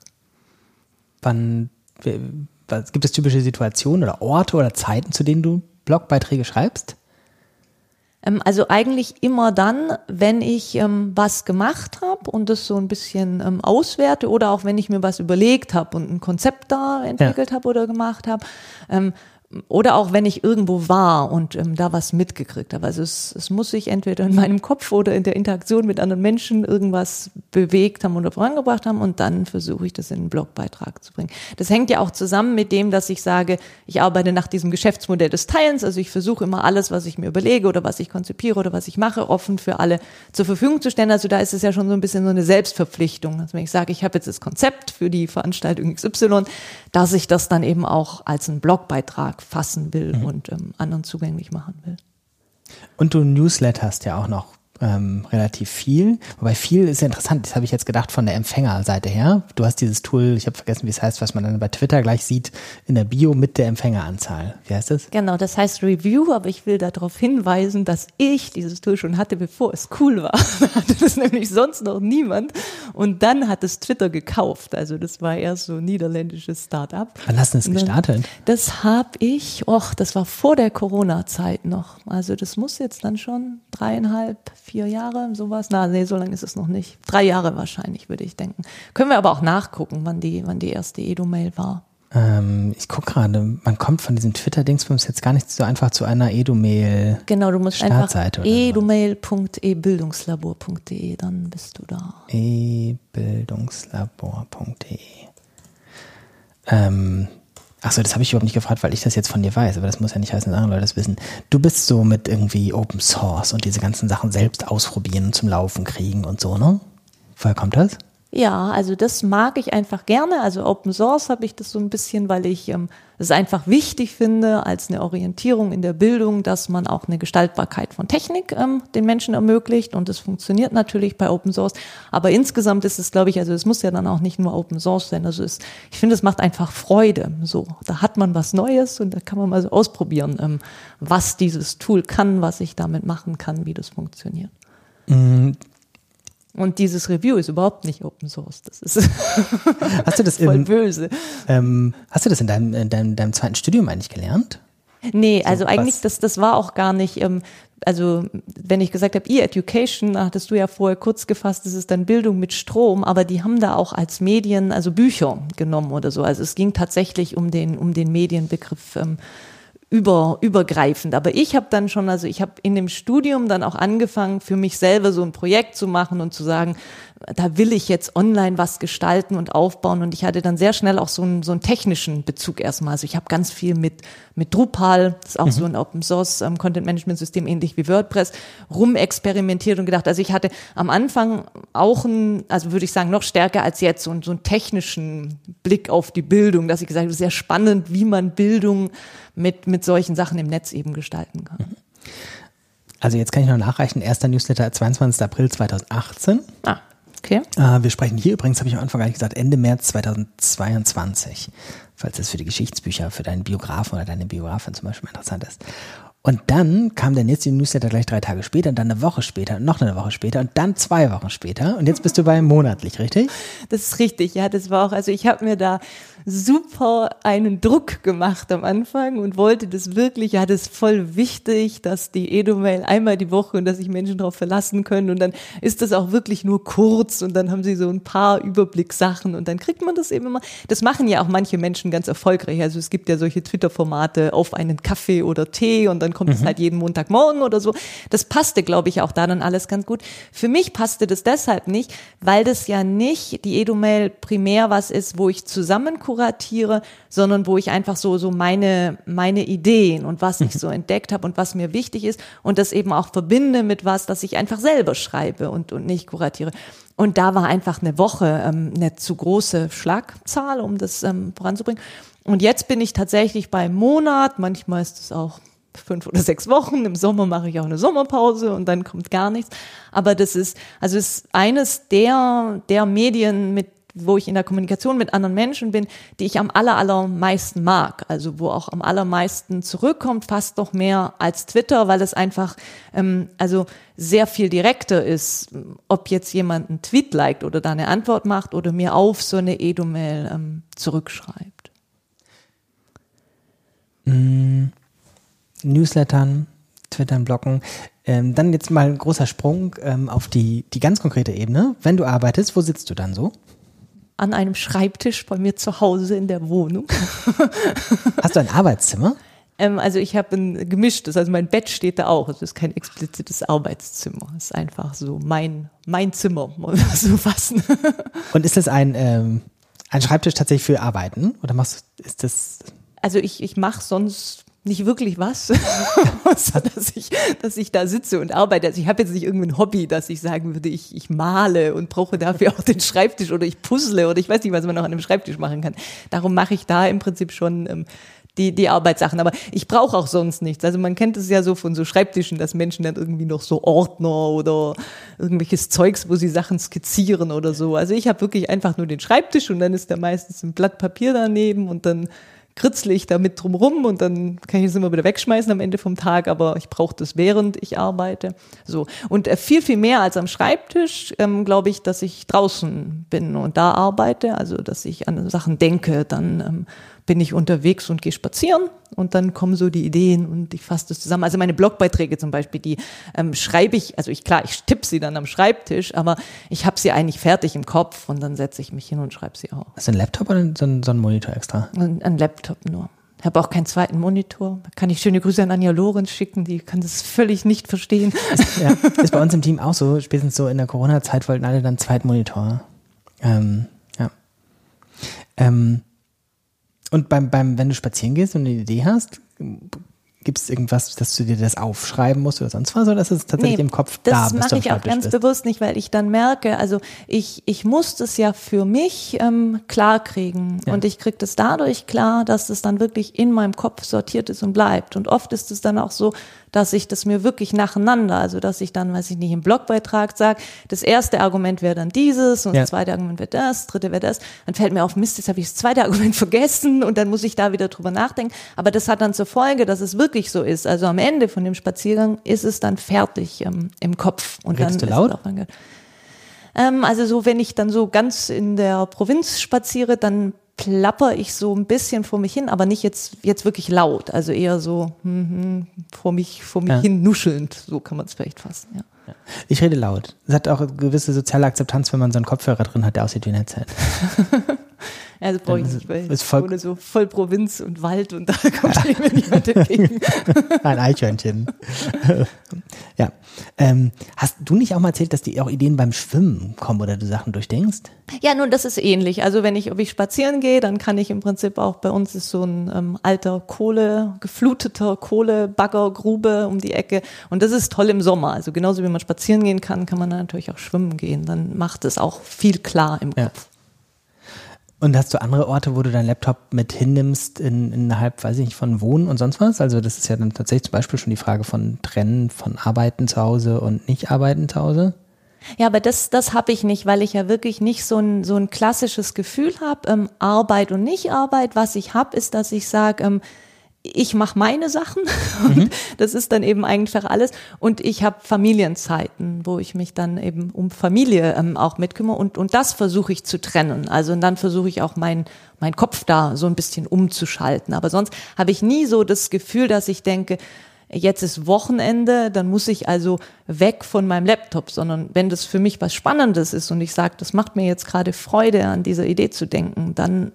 Wann, gibt es typische Situationen oder Orte oder Zeiten, zu denen du Blogbeiträge schreibst? Ähm, also eigentlich immer dann, wenn ich ähm, was gemacht habe und das so ein bisschen ähm, auswerte oder auch wenn ich mir was überlegt habe und ein Konzept da entwickelt ja. habe oder gemacht habe. Ähm, oder auch wenn ich irgendwo war und ähm, da was mitgekriegt habe. Also es, es muss sich entweder in meinem Kopf oder in der Interaktion mit anderen Menschen irgendwas bewegt haben oder vorangebracht haben und dann versuche ich das in einen Blogbeitrag zu bringen. Das hängt ja auch zusammen mit dem, dass ich sage, ich arbeite nach diesem Geschäftsmodell des Teilens. Also ich versuche immer alles, was ich mir überlege oder was ich konzipiere oder was ich mache, offen für alle zur Verfügung zu stellen. Also da ist es ja schon so ein bisschen so eine Selbstverpflichtung. Also wenn ich sage, ich habe jetzt das Konzept für die Veranstaltung XY, dass ich das dann eben auch als einen Blogbeitrag fassen will mhm. und ähm, anderen zugänglich machen will. Und du Newsletterst ja auch noch ähm, relativ viel. Wobei viel ist ja interessant, das habe ich jetzt gedacht von der Empfängerseite her. Du hast dieses Tool, ich habe vergessen, wie es heißt, was man dann bei Twitter gleich sieht, in der Bio mit der Empfängeranzahl. Wie heißt das? Genau, das heißt Review, aber ich will darauf hinweisen, dass ich dieses Tool schon hatte, bevor es cool war. <laughs> da hatte das nämlich sonst noch niemand. Und dann hat es Twitter gekauft. Also das war erst so ein niederländisches Start-up. Wann hast du das gestartet? Das habe ich, och, das war vor der Corona-Zeit noch. Also das muss jetzt dann schon dreieinhalb, vier Jahre, sowas. Na, nee, so lange ist es noch nicht. Drei Jahre wahrscheinlich, würde ich denken. Können wir aber auch nachgucken, wann die, wann die erste Edu-Mail war. Ähm, ich gucke gerade, man kommt von diesem Twitter-Dingsbums jetzt gar nicht so einfach zu einer Edu-Mail. Genau, du musst einfach edumail.ebildungslabor.de, dann bist du da. ebildungslabor.de. Ähm, Achso, das habe ich überhaupt nicht gefragt, weil ich das jetzt von dir weiß, aber das muss ja nicht heißen, dass andere Leute das wissen. Du bist so mit irgendwie Open Source und diese ganzen Sachen selbst ausprobieren und zum Laufen kriegen und so, ne? Woher kommt das? Ja, also das mag ich einfach gerne. Also Open Source habe ich das so ein bisschen, weil ich ähm, es einfach wichtig finde als eine Orientierung in der Bildung, dass man auch eine Gestaltbarkeit von Technik ähm, den Menschen ermöglicht. Und das funktioniert natürlich bei Open Source. Aber insgesamt ist es, glaube ich, also es muss ja dann auch nicht nur Open Source sein. Also es, ich finde, es macht einfach Freude. So, da hat man was Neues und da kann man mal so ausprobieren, ähm, was dieses Tool kann, was ich damit machen kann, wie das funktioniert. Und dieses Review ist überhaupt nicht Open Source. Das ist hast du das <laughs> voll in, böse. Ähm, hast du das in deinem, in deinem, deinem zweiten Studium eigentlich gelernt? Nee, So, also eigentlich, was- das, das war auch gar nicht, ähm, also wenn ich gesagt habe, E-Education, hattest du ja vorher kurz gefasst, das ist dann Bildung mit Strom, aber die haben da auch als Medien, also Bücher genommen oder so. Also es ging tatsächlich um den, um den Medienbegriff ähm, über, übergreifend. Aber ich habe dann schon, also ich habe in dem Studium dann auch angefangen, für mich selber so ein Projekt zu machen und zu sagen, da will ich jetzt online was gestalten und aufbauen. Und ich hatte dann sehr schnell auch so einen, so einen technischen Bezug erstmal. Also ich habe ganz viel mit, mit Drupal, das ist auch so ein Open Source ähm, Content Management System, ähnlich wie WordPress, rumexperimentiert und gedacht, also ich hatte am Anfang auch ein, also würde ich sagen, noch stärker als jetzt, so, einen- so einen technischen Blick auf die Bildung, dass ich gesagt habe, sehr spannend, wie man Bildung mit, mit solchen Sachen im Netz eben gestalten kann. Also jetzt kann ich noch nachreichen, erster Newsletter 22. April 2018. Ah, okay. Äh, wir sprechen hier übrigens, habe ich am Anfang gar nicht gesagt, Ende März 2022. Falls das für die Geschichtsbücher, für deinen Biografen oder deine Biografin zum Beispiel interessant ist. Und dann kam der nächste Newsletter gleich drei Tage später, und dann eine Woche später, und noch eine Woche später und dann zwei Wochen später. Und jetzt bist du bei monatlich, richtig? Das ist richtig, ja, das war auch, also ich habe mir da super einen Druck gemacht am Anfang und wollte das wirklich, ja, das ist voll wichtig, dass die Edomail einmal die Woche und dass sich Menschen darauf verlassen können und dann ist das auch wirklich nur kurz und dann haben sie so ein paar Überblickssachen und dann kriegt man das eben immer. Das machen ja auch manche Menschen ganz erfolgreich. Also es gibt ja solche Twitter-Formate auf einen Kaffee oder Tee und dann kommt es halt jeden Montagmorgen oder so. Das passte, glaube ich, auch da dann alles ganz gut. Für mich passte das deshalb nicht, weil das ja nicht die Edomail primär was ist, wo ich zusammen kuratiere, sondern wo ich einfach so, so meine, meine Ideen und was ich so entdeckt habe und was mir wichtig ist und das eben auch verbinde mit was, das ich einfach selber schreibe und, und nicht kuratiere. Und da war einfach eine Woche ähm, eine zu große Schlagzahl, um das ähm, voranzubringen. Und jetzt bin ich tatsächlich bei Monat, manchmal ist es auch fünf oder sechs Wochen. Im Sommer mache ich auch eine Sommerpause und dann kommt gar nichts. Aber das ist, also ist eines der, der Medien, mit wo ich in der Kommunikation mit anderen Menschen bin, die ich am aller, allermeisten mag. Also wo auch am allermeisten zurückkommt, fast noch mehr als Twitter, weil es einfach ähm, also sehr viel direkter ist, ob jetzt jemand einen Tweet liked oder da eine Antwort macht oder mir auf so eine Edo-Mail ähm, zurückschreibt. Newslettern, Twittern, Bloggen. Ähm, dann jetzt mal ein großer Sprung ähm, auf die, die ganz konkrete Ebene. Wenn du arbeitest, wo sitzt du dann so? An einem Schreibtisch bei mir zu Hause in der Wohnung. <laughs> Hast du ein Arbeitszimmer? Ähm, also ich habe ein gemischtes, also mein Bett steht da auch. Es ist kein explizites Arbeitszimmer. Es ist einfach so mein, mein Zimmer, muss man <laughs> so fassen. Und ist das ein, ähm, ein Schreibtisch tatsächlich für Arbeiten? Oder machst du, ist das, Also ich, ich mache sonst nicht wirklich was, <laughs> dass ich, dass ich da sitze und arbeite. Also ich habe jetzt nicht irgendein Hobby, dass ich sagen würde, ich, ich male und brauche dafür auch den Schreibtisch oder ich puzzle oder ich weiß nicht, was man noch an einem Schreibtisch machen kann. Darum mache ich da im Prinzip schon ähm, die, die Arbeitssachen. Aber ich brauche auch sonst nichts. Also man kennt es ja so von so Schreibtischen, dass Menschen dann irgendwie noch so Ordner oder irgendwelches Zeugs, wo sie Sachen skizzieren oder so. Also ich habe wirklich einfach nur den Schreibtisch und dann ist da meistens ein Blatt Papier daneben und dann kritzle ich damit drumrum und dann kann ich es immer wieder wegschmeißen am Ende vom Tag, aber ich brauche das während ich arbeite. So und äh, viel viel mehr als am Schreibtisch ähm, glaube ich, dass ich draußen bin und da arbeite, also dass ich an Sachen denke, dann ähm, bin ich unterwegs und gehe spazieren und dann kommen so die Ideen und ich fasse das zusammen. Also meine Blogbeiträge zum Beispiel, die ähm, schreibe ich, also ich klar, ich tippe sie dann am Schreibtisch, aber ich habe sie eigentlich fertig im Kopf und dann setze ich mich hin und schreibe sie auch. hast du ein Laptop oder so ein, so ein Monitor extra? Ein, ein Laptop nur. Ich habe auch keinen zweiten Monitor. Da kann ich schöne Grüße an Anja Lorenz schicken, die kann das völlig nicht verstehen. Ja, ist bei uns im Team auch so. Spätestens so in der Corona-Zeit wollten alle dann einen zweiten Monitor. Ähm, ja. Ähm, und beim, beim, wenn du spazieren gehst und eine Idee hast, gibt es irgendwas, dass du dir das aufschreiben musst oder sonst was? Oder ist es tatsächlich Nee, im Kopf da, Das mache ich auch ganz bist? bewusst nicht, weil ich dann merke, also ich, ich muss das ja für mich ähm, klar kriegen. Ja. Und ich kriege das dadurch klar, dass es dann wirklich in meinem Kopf sortiert ist und bleibt. Und oft ist es dann auch so, dass ich das mir wirklich nacheinander, also dass ich dann, weiß ich nicht, im Blogbeitrag sage, das erste Argument wäre dann dieses und Ja. das zweite Argument wäre das, dritte wäre das. Dann fällt mir auf, Mist, jetzt habe ich das zweite Argument <laughs> vergessen und dann muss ich da wieder drüber nachdenken. Aber das hat dann zur Folge, dass es wirklich so ist. Also am Ende von dem Spaziergang ist es dann fertig ähm, im Kopf. Und Redest dann du laut? ähm, also so, wenn ich dann so ganz in der Provinz spaziere, dann plapper ich so ein bisschen vor mich hin, aber nicht jetzt, jetzt wirklich laut. Also eher so hm, hm, vor mich, vor mich Ja. hin nuschelnd. So kann man es vielleicht fassen, ja. Ich rede laut. Es hat auch eine gewisse soziale Akzeptanz, wenn man so einen Kopfhörer drin hat, der aussieht wie ein Headset. <laughs> Also brauche ich nicht, weil ist voll- wohne so voll Provinz und Wald und <laughs> da kommt mir niemand entgegen. Ein Eichhörnchen. <laughs> ja. Ähm, hast du nicht auch mal erzählt, dass dir auch Ideen beim Schwimmen kommen oder du Sachen durchdenkst? Ja, nun, das ist ähnlich. Also wenn ich, ob ich spazieren gehe, dann kann ich im Prinzip auch, bei uns ist so ein ähm, alter Kohle, gefluteter Kohlebaggergrube um die Ecke. Und das ist toll im Sommer. Also genauso wie man spazieren gehen kann, kann man natürlich auch schwimmen gehen. Dann macht es auch viel klar im Ja. Kopf. Und hast du andere Orte, wo du deinen Laptop mit hinnimmst, in, innerhalb, weiß ich nicht, von Wohnen und sonst was? Also das ist ja dann tatsächlich zum Beispiel schon die Frage von Trennen, von Arbeiten zu Hause und nicht Arbeiten zu Hause. Ja, aber das, das habe ich nicht, weil ich ja wirklich nicht so ein, so ein klassisches Gefühl habe, ähm, Arbeit und Nicht-Arbeit. Was ich habe, ist, dass ich sage, ähm, ich mache meine Sachen <laughs> und das ist dann eben einfach alles. Und ich habe Familienzeiten, wo ich mich dann eben um Familie ähm, auch mitkümmere und, und das versuche ich zu trennen. Also und dann versuche ich auch mein, mein Kopf da so ein bisschen umzuschalten. Aber sonst habe ich nie so das Gefühl, dass ich denke, jetzt ist Wochenende, dann muss ich also weg von meinem Laptop, sondern wenn das für mich was Spannendes ist und ich sage, das macht mir jetzt gerade Freude, an dieser Idee zu denken, dann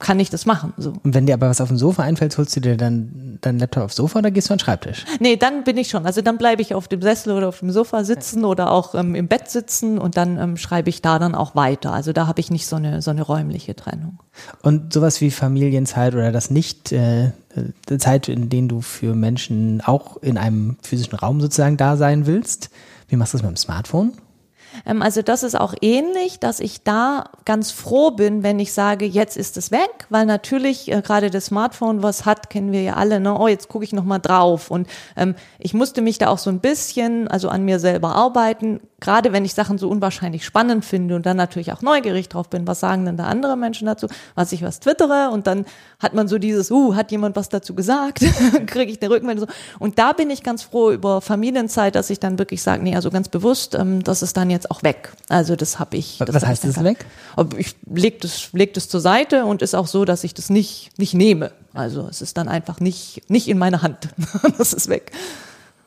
kann ich das machen. So. Und wenn dir aber was auf dem Sofa einfällt, holst du dir dann deinen Laptop aufs Sofa oder gehst du an den Schreibtisch? Nee, dann bin ich schon. Also dann bleibe ich auf dem Sessel oder auf dem Sofa sitzen oder auch ähm, im Bett sitzen und dann ähm, schreibe ich da dann auch weiter. Also da habe ich nicht so eine, so eine räumliche Trennung. Und sowas wie Familienzeit oder das nicht, äh, äh, Zeit, in denen du für Menschen auch in einem physischen Raum sozusagen da sein willst. Wie machst du das mit dem Smartphone? Ähm, also das ist auch ähnlich, dass ich da ganz froh bin, wenn ich sage, jetzt ist es weg, weil natürlich äh, gerade das Smartphone, was hat, kennen wir ja alle, ne? oh, jetzt gucke ich noch mal drauf. Und ähm, ich musste mich da auch so ein bisschen, also an mir selber arbeiten, gerade wenn ich Sachen so unwahrscheinlich spannend finde und dann natürlich auch neugierig drauf bin, was sagen denn da andere Menschen dazu, was ich was twittere und dann hat man so dieses, uh, hat jemand was dazu gesagt, <laughs> kriege ich eine Rückmeldung. Und da bin ich ganz froh über Familienzeit, dass ich dann wirklich sage, nee, also ganz bewusst, ähm, das ist dann jetzt auch weg. Also das habe ich. Das Was hab heißt ich das weg? aber ich leg das, leg das zur Seite und ist auch so, dass ich das nicht, nicht nehme. Also es ist dann einfach nicht, nicht in meiner Hand. <laughs> das ist weg.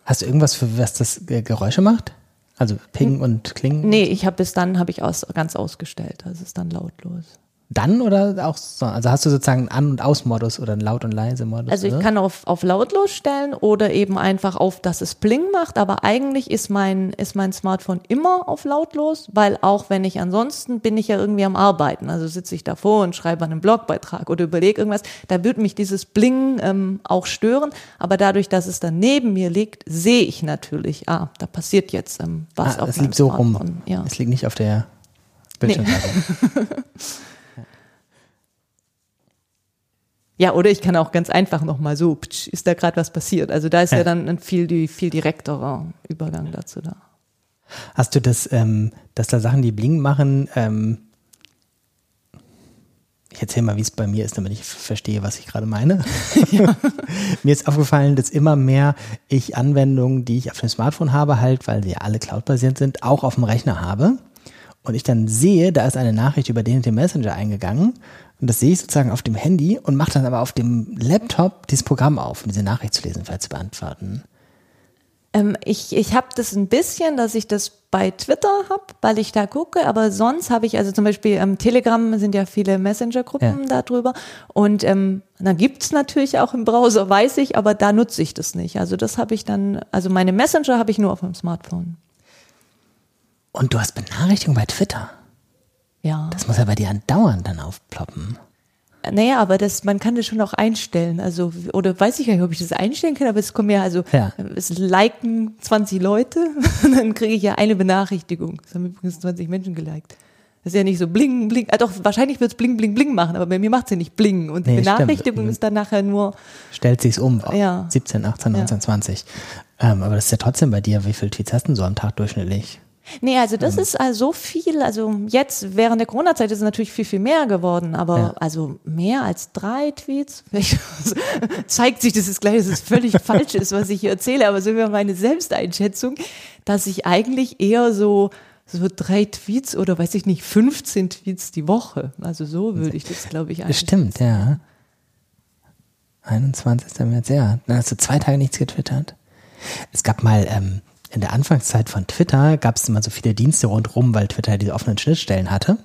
Hast du irgendwas, für was das Geräusche macht? Also Ping und Klingen? Nee, ich habe bis dann habe ich aus, ganz ausgestellt. Das ist dann lautlos. Dann oder auch so? Also hast du sozusagen einen An- und Aus-Modus oder einen Laut- und Leise-Modus? Also ich oder? kann auf, auf lautlos stellen oder eben einfach auf, dass es Bling macht, aber eigentlich ist mein, ist mein Smartphone immer auf lautlos, weil auch wenn ich ansonsten bin ich ja irgendwie am Arbeiten. Also sitze ich davor und schreibe einen Blogbeitrag oder überlege irgendwas, da würde mich dieses Bling ähm, auch stören. Aber dadurch, dass es dann neben mir liegt, sehe ich natürlich, ah, da passiert jetzt ähm, was ah, auf es meinem liegt so Smartphone. rum. Ja. Es liegt nicht auf der Bildschirmseite. <laughs> Ja, oder ich kann auch ganz einfach nochmal so, ptsch, ist da gerade was passiert. Also da ist ja, Ja. dann ein viel, die- viel direkterer Übergang dazu da. Hast du das, ähm, dass da Sachen, die Bling machen, ähm, ich erzähle mal, wie es bei mir ist, damit ich verstehe, was ich gerade meine. <laughs> <laughs> mir ist aufgefallen, dass immer mehr ich Anwendungen, die ich auf dem Smartphone habe, halt, weil sie ja alle cloud-basiert sind, auch auf dem Rechner habe. Und ich dann sehe, da ist eine Nachricht über den den Messenger eingegangen. Und das sehe ich sozusagen auf dem Handy und mache dann aber auf dem Laptop dieses Programm auf, um diese Nachricht zu lesen, falls zu beantworten. Ähm, ich ich habe das ein bisschen, dass ich das bei Twitter habe, weil ich da gucke, aber sonst habe ich, also zum Beispiel ähm, Telegram sind ja viele Messenger-Gruppen darüber und ähm, dann gibt's natürlich auch im Browser, weiß ich, aber da nutze ich das nicht. Also das habe ich dann, also meine Messenger habe ich nur auf dem Smartphone. Und du hast Benachrichtigungen bei Twitter. Ja. Das muss ja bei dir andauernd dann aufploppen. Naja, aber das, man kann das schon auch einstellen. Also, oder weiß ich gar nicht, ob ich das einstellen kann, aber es kommen ja, also, Ja. es liken 20 Leute, <laughs> und dann kriege ich ja eine Benachrichtigung. Es haben übrigens 20 Menschen geliked. Das ist ja nicht so bling, bling. Ah, doch, wahrscheinlich wird es bling, bling, bling machen, aber bei mir macht es ja nicht bling. Und die Nee, stimmt. Benachrichtigung Mhm. ist dann nachher nur, Stellt sich's um. Ja. 17, 18, 19, 20. Ähm, aber das ist ja trotzdem bei dir, wie viel Tweets hast du denn so am Tag durchschnittlich? Nee, also Mhm. das ist also so viel, also jetzt während der Corona-Zeit ist es natürlich viel, viel mehr geworden, aber Ja. also mehr als drei Tweets, <laughs> zeigt sich, dass es gleich, dass es völlig <laughs> falsch ist, was ich hier erzähle, aber so wäre meine Selbsteinschätzung, dass ich eigentlich eher so so drei Tweets oder weiß ich nicht, 15 Tweets die Woche. Also so würde ich das, glaube ich, Das stimmt, ja. 21. März, ja. Dann hast du zwei Tage nichts getwittert. Es gab mal ähm, in der Anfangszeit von Twitter gab es immer so viele Dienste rundherum, weil Twitter diese offenen Schnittstellen hatte.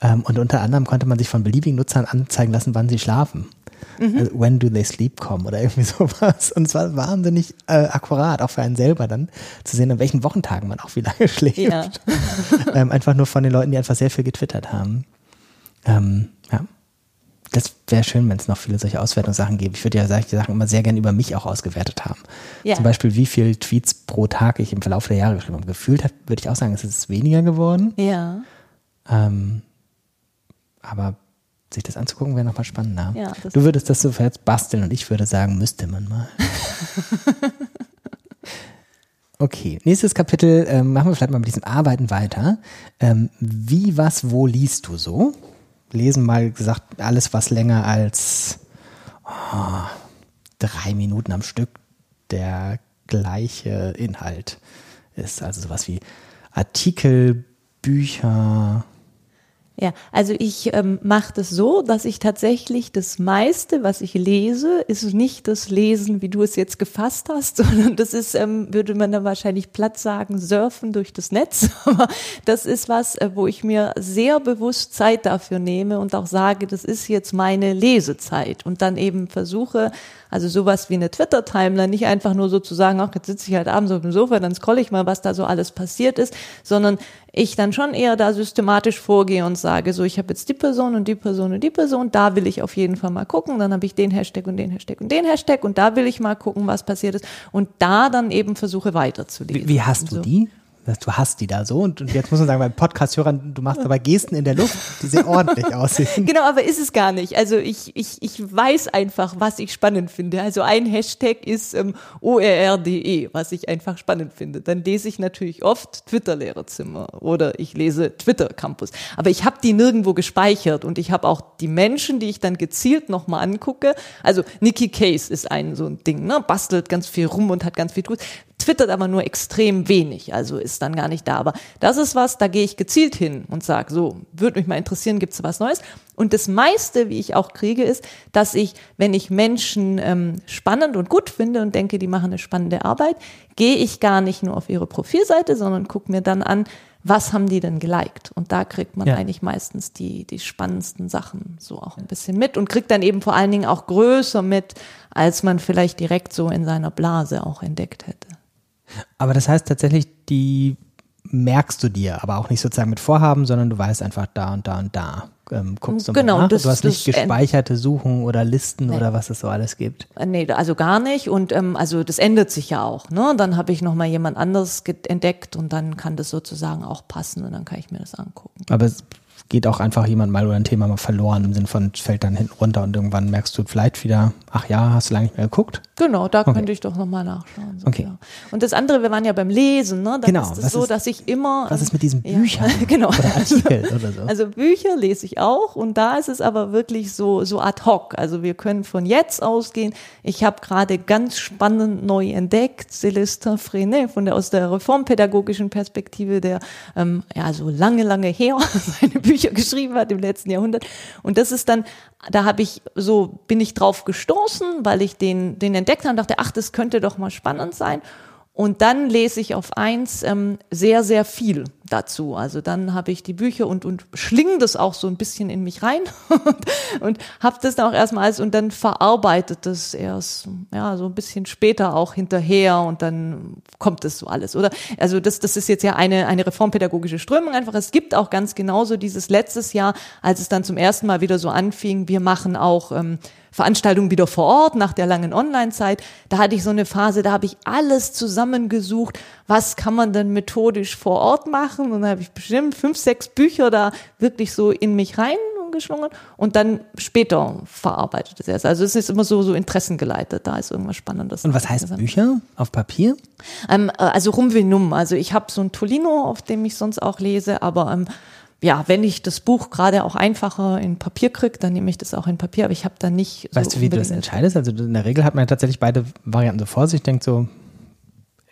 Ähm, und unter anderem konnte man sich von beliebigen Nutzern anzeigen lassen, wann sie schlafen. Mhm. Also, when do they sleep kommen oder irgendwie <laughs> sowas. Und es war wahnsinnig äh, akkurat, auch für einen selber dann zu sehen, an welchen Wochentagen man auch wie lange <laughs> schläft. Ja. ähm, einfach nur von den Leuten, die einfach sehr viel getwittert haben. Ähm. Das wäre schön, wenn es noch viele solche Auswertungssachen gäbe. Ich würde ja solche Sachen immer sehr gerne über mich auch ausgewertet haben. Ja. Zum Beispiel, wie viele Tweets pro Tag ich im Verlauf der Jahre geschrieben habe. Gefühlt würde ich auch sagen, es ist weniger geworden. Ja. Ähm, aber sich das anzugucken, wäre nochmal spannender. Ja, du würdest das so basteln und ich würde sagen, müsste man mal. <laughs> okay, nächstes Kapitel ähm, machen wir vielleicht mal mit diesem Arbeiten weiter. Ähm, wie, was, wo liest du so? Lesen mal gesagt, alles, was länger als oh, drei Minuten am Stück der gleiche Inhalt ist. Also sowas wie Artikel, Bücher, ja, also ich ähm, mache das so, dass ich tatsächlich das meiste, was ich lese, ist nicht das Lesen, wie du es jetzt gefasst hast, <laughs> sondern das ist, ähm, würde man dann wahrscheinlich platt sagen, surfen durch das Netz. <laughs> Aber das ist was, äh, wo ich mir sehr bewusst Zeit dafür nehme und auch sage, das ist jetzt meine Lesezeit und dann eben versuche, also sowas wie eine Twitter-Timeline, nicht einfach nur so zu sagen, ach, jetzt sitze ich halt abends auf dem Sofa, dann scrolle ich mal, was da so alles passiert ist, sondern ich dann schon eher da systematisch vorgehe und sage, so, ich habe jetzt die Person und die Person und die Person, da will ich auf jeden Fall mal gucken, dann habe ich den Hashtag und den Hashtag und den Hashtag und da will ich mal gucken, was passiert ist und da dann eben versuche weiterzulesen. Wie, wie hast du die? Du hast die da so und, und jetzt muss man sagen, beim Podcast-Hörern, du machst aber Gesten in der Luft, die sehr ordentlich aussehen. Genau, aber ist es gar nicht. Also ich, ich, ich weiß einfach, was ich spannend finde. Also ein Hashtag ist ähm, ORRDE, was ich einfach spannend finde. Dann lese ich natürlich oft Twitter-Lehrerzimmer oder ich lese Twitter-Campus. Aber ich habe die nirgendwo gespeichert und ich habe auch die Menschen, die ich dann gezielt nochmal angucke. Also Nikki Case ist ein so ein Ding, ne? bastelt ganz viel rum und hat ganz viel Tools twittert aber nur extrem wenig, also ist dann gar nicht da. Aber das ist was, da gehe ich gezielt hin und sage, so, würde mich mal interessieren, gibt es was Neues? Und das meiste, wie ich auch kriege, ist, dass ich, wenn ich Menschen ähm, spannend und gut finde und denke, die machen eine spannende Arbeit, gehe ich gar nicht nur auf ihre Profilseite, sondern gucke mir dann an, was haben die denn geliked? Und da kriegt man ja. eigentlich meistens die, die spannendsten Sachen so auch ein bisschen mit und kriegt dann eben vor allen Dingen auch größer mit, als man vielleicht direkt so in seiner Blase auch entdeckt hätte. Aber das heißt tatsächlich, die merkst du dir, aber auch nicht sozusagen mit Vorhaben, sondern du weißt einfach da und da und da. Ähm, guckst du genau, mal nach. Das, du hast nicht gespeicherte Suchen oder Listen nee. oder was es so alles gibt. Äh, nee, also gar nicht. Und ähm, also das ändert sich ja auch. Ne? Dann habe ich nochmal jemand anderes entdeckt und dann kann das sozusagen auch passen und dann kann ich mir das angucken. Aber es geht auch einfach jemand mal oder ein Thema mal verloren im Sinne von fällt dann hinten runter und irgendwann merkst du vielleicht wieder, ach ja, hast du lange nicht mehr geguckt? Genau, da okay. könnte ich doch nochmal nachschauen. So, okay. Ja. Und das andere, wir waren ja beim Lesen, ne? Da genau. ist es so, ist, dass ich immer. Was ist mit diesen Büchern? Ja, <laughs> genau. Oder Artikel oder so. Also Bücher lese ich auch und da ist es aber wirklich so, so ad hoc. Also wir können von jetzt ausgehen. Ich habe gerade ganz spannend neu entdeckt, Celestin Frenet von der, aus der reformpädagogischen Perspektive, der ähm, ja so lange, lange her <laughs> seine Bücher <laughs> geschrieben hat im letzten Jahrhundert. Und das ist dann, da habe ich so, bin ich drauf gestoßen, weil ich den, den entdeckt habe und dachte, ach, das könnte doch mal spannend sein. Und dann lese ich auf eins ähm, sehr, sehr viel dazu. Also dann habe ich die Bücher und, und schling das auch so ein bisschen in mich rein <laughs> und, und habe das dann auch erstmal als und dann verarbeitet das erst, ja, so ein bisschen später auch hinterher und dann kommt das so alles, oder? Also das, das ist jetzt ja eine, eine reformpädagogische Strömung einfach. Es gibt auch ganz genauso dieses letztes Jahr, als es dann zum ersten Mal wieder so anfing, wir machen auch ähm, Veranstaltungen wieder vor Ort nach der langen Online-Zeit. Da hatte ich so eine Phase, da habe ich alles zusammengesucht. Was kann man denn methodisch vor Ort machen? Und da habe ich bestimmt fünf, sechs Bücher da wirklich so in mich reingeschlungen und dann später verarbeitet es erst. Also es ist immer so, so interessengeleitet. Da ist irgendwas Spannendes. Und was heißt Bücher auf Papier? Ähm, äh, also Rumwinum. Also ich habe so ein Tolino, auf dem ich sonst auch lese, aber ähm, ja, wenn ich das Buch gerade auch einfacher in Papier kriege, dann nehme ich das auch in Papier, aber ich habe da nicht so. Weißt du, wie du das entscheidest? Also in der Regel hat man ja tatsächlich beide Varianten so vor sich, denkt so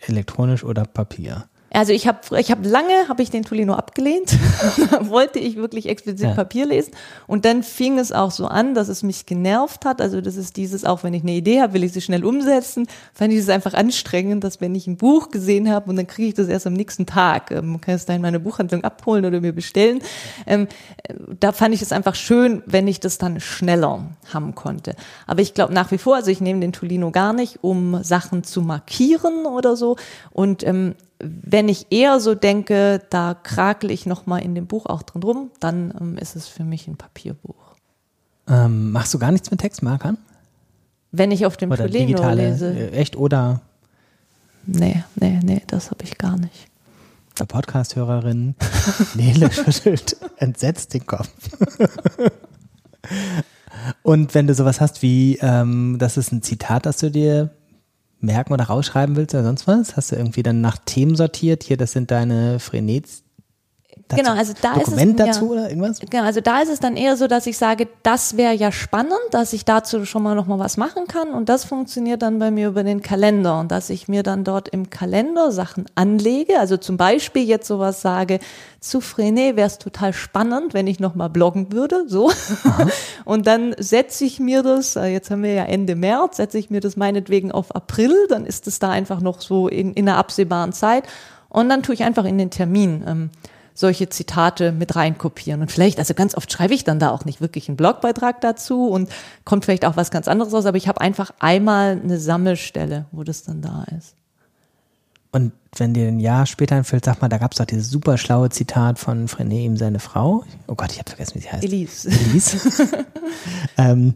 elektronisch oder Papier. Also ich habe ich hab lange, habe ich den Tolino abgelehnt, <laughs> wollte ich wirklich explizit ja. Papier lesen. Und dann fing es auch so an, dass es mich genervt hat, also das ist dieses, auch wenn ich eine Idee habe, will ich sie schnell umsetzen, fand ich es einfach anstrengend, dass wenn ich ein Buch gesehen habe und dann kriege ich das erst am nächsten Tag, ähm, kann es da in meiner Buchhandlung abholen oder mir bestellen, ähm, da fand ich es einfach schön, wenn ich das dann schneller haben konnte. Aber ich glaube nach wie vor, also ich nehme den Tolino gar nicht, um Sachen zu markieren oder so. Und ähm, wenn ich eher so denke, da krakel ich noch mal in dem Buch auch drin rum, dann ähm, ist es für mich ein Papierbuch. Ähm, machst du gar nichts mit Textmarkern? Wenn ich auf dem oder Tolino digitale, lese. Äh, echt oder? Nee, nee, nee, das habe ich gar nicht. Der Podcast-Hörerin <laughs> Nele schüttelt entsetzt den Kopf. <laughs> Und wenn du sowas hast wie, ähm, das ist ein Zitat, das du dir merken oder rausschreiben willst oder sonst was? Hast du irgendwie dann nach Themen sortiert? Hier, das sind deine Frenets. Genau, also da Dokument ist es, dazu ja, oder irgendwas? Genau, also da ist es dann eher so, dass ich sage, das wäre ja spannend, dass ich dazu schon mal noch mal was machen kann und das funktioniert dann bei mir über den Kalender und dass ich mir dann dort im Kalender Sachen anlege, also zum Beispiel jetzt sowas sage, zu Frené wäre es total spannend, wenn ich noch mal bloggen würde, so. <laughs> und dann setze ich mir das, äh, jetzt haben wir ja Ende März, setze ich mir das meinetwegen auf April, dann ist es da einfach noch so in, in einer absehbaren Zeit und dann tue ich einfach in den Termin. Ähm, solche Zitate mit reinkopieren. Und vielleicht, also ganz oft schreibe ich dann da auch nicht wirklich einen Blogbeitrag dazu und kommt vielleicht auch was ganz anderes raus, aber ich habe einfach einmal eine Sammelstelle, wo das dann da ist. Und wenn dir ein Jahr später einfällt, sag mal, da gab es doch dieses super schlaue Zitat von Frené, ihm seine Frau. Oh Gott, ich habe vergessen, wie sie heißt. Elise. Elise. <laughs> ähm,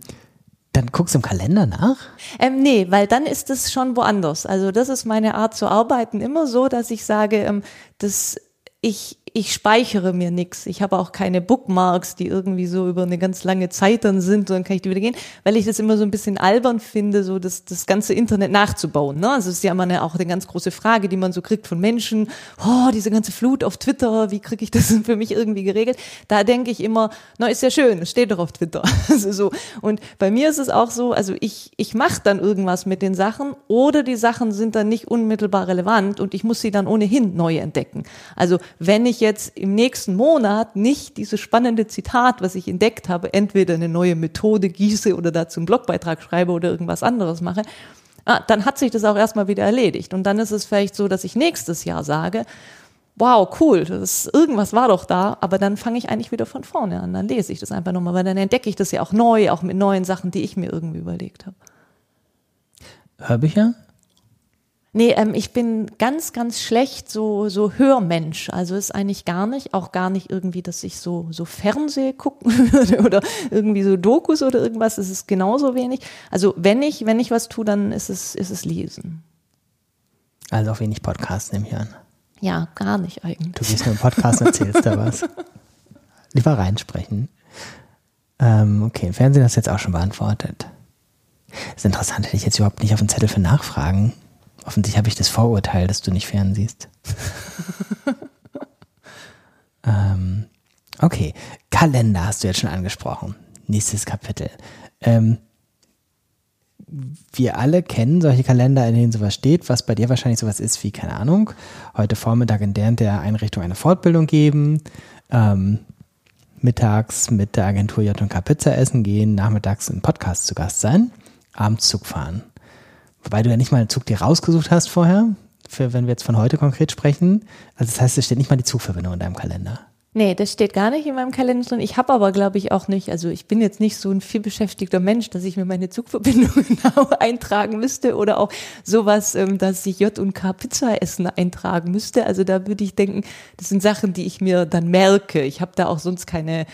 dann guckst du im Kalender nach? Ähm, nee, weil dann ist es schon woanders. Also das ist meine Art zu arbeiten immer so, dass ich sage, ähm, das ich ich speichere mir nichts. Ich habe auch keine Bookmarks, die irgendwie so über eine ganz lange Zeit dann sind und dann kann ich die wieder gehen, weil ich das immer so ein bisschen albern finde, so das, das ganze Internet nachzubauen. Ne? Also es ist ja immer eine, auch eine ganz große Frage, die man so kriegt von Menschen. Oh, diese ganze Flut auf Twitter, wie kriege ich das für mich irgendwie geregelt? Da denke ich immer, na ist ja schön, steht doch auf Twitter. <laughs> Also so. Und bei mir ist es auch so, also ich, ich mache dann irgendwas mit den Sachen oder die Sachen sind dann nicht unmittelbar relevant und ich muss sie dann ohnehin neu entdecken. Also wenn ich jetzt im nächsten Monat nicht dieses spannende Zitat, was ich entdeckt habe, entweder eine neue Methode gieße oder dazu einen Blogbeitrag schreibe oder irgendwas anderes mache, ah, dann hat sich das auch erstmal wieder erledigt. Und dann ist es vielleicht so, dass ich nächstes Jahr sage, wow, cool, das, irgendwas war doch da, aber dann fange ich eigentlich wieder von vorne an. Dann lese ich das einfach nochmal, weil dann entdecke ich das ja auch neu, auch mit neuen Sachen, die ich mir irgendwie überlegt habe. Hörbücher? Nee, ähm, ich bin ganz, ganz schlecht so, so Hörmensch. Also ist eigentlich gar nicht, auch gar nicht irgendwie, dass ich so, so Fernseh gucken <laughs> würde oder irgendwie so Dokus oder irgendwas. Es ist genauso wenig. Also wenn ich, wenn ich was tue, dann ist es, ist es Lesen. Also auch wenig Podcasts nehme ich an. Ja, gar nicht eigentlich. Du gehst nur im Podcast und erzählst da was. <laughs> Lieber reinsprechen. Ähm, okay, Fernsehen hast du jetzt auch schon beantwortet. Das ist interessant, hätte ich jetzt überhaupt nicht auf den Zettel für Nachfragen. Offensichtlich habe ich das Vorurteil, dass du nicht fernsiehst. <laughs> ähm, okay, Kalender hast du jetzt schon angesprochen. Nächstes Kapitel. Ähm, wir alle kennen solche Kalender, in denen sowas steht, was bei dir wahrscheinlich sowas ist wie, keine Ahnung, heute Vormittag in der der Einrichtung eine Fortbildung geben, ähm, mittags mit der Agentur J&K Pizza essen gehen, nachmittags im Podcast zu Gast sein, abends Zug fahren. Wobei du ja nicht mal einen Zug dir rausgesucht hast vorher, für, wenn wir jetzt von heute konkret sprechen. Also das heißt, es steht nicht mal die Zugverbindung in deinem Kalender. Nee, das steht gar nicht in meinem Kalender drin. Ich habe aber, glaube ich, auch nicht, also ich bin jetzt nicht so ein vielbeschäftigter Mensch, dass ich mir meine Zugverbindung <laughs> genau eintragen müsste oder auch sowas, ähm, dass ich J und K Pizza essen eintragen müsste. Also da würde ich denken, das sind Sachen, die ich mir dann merke. Ich habe da auch sonst keine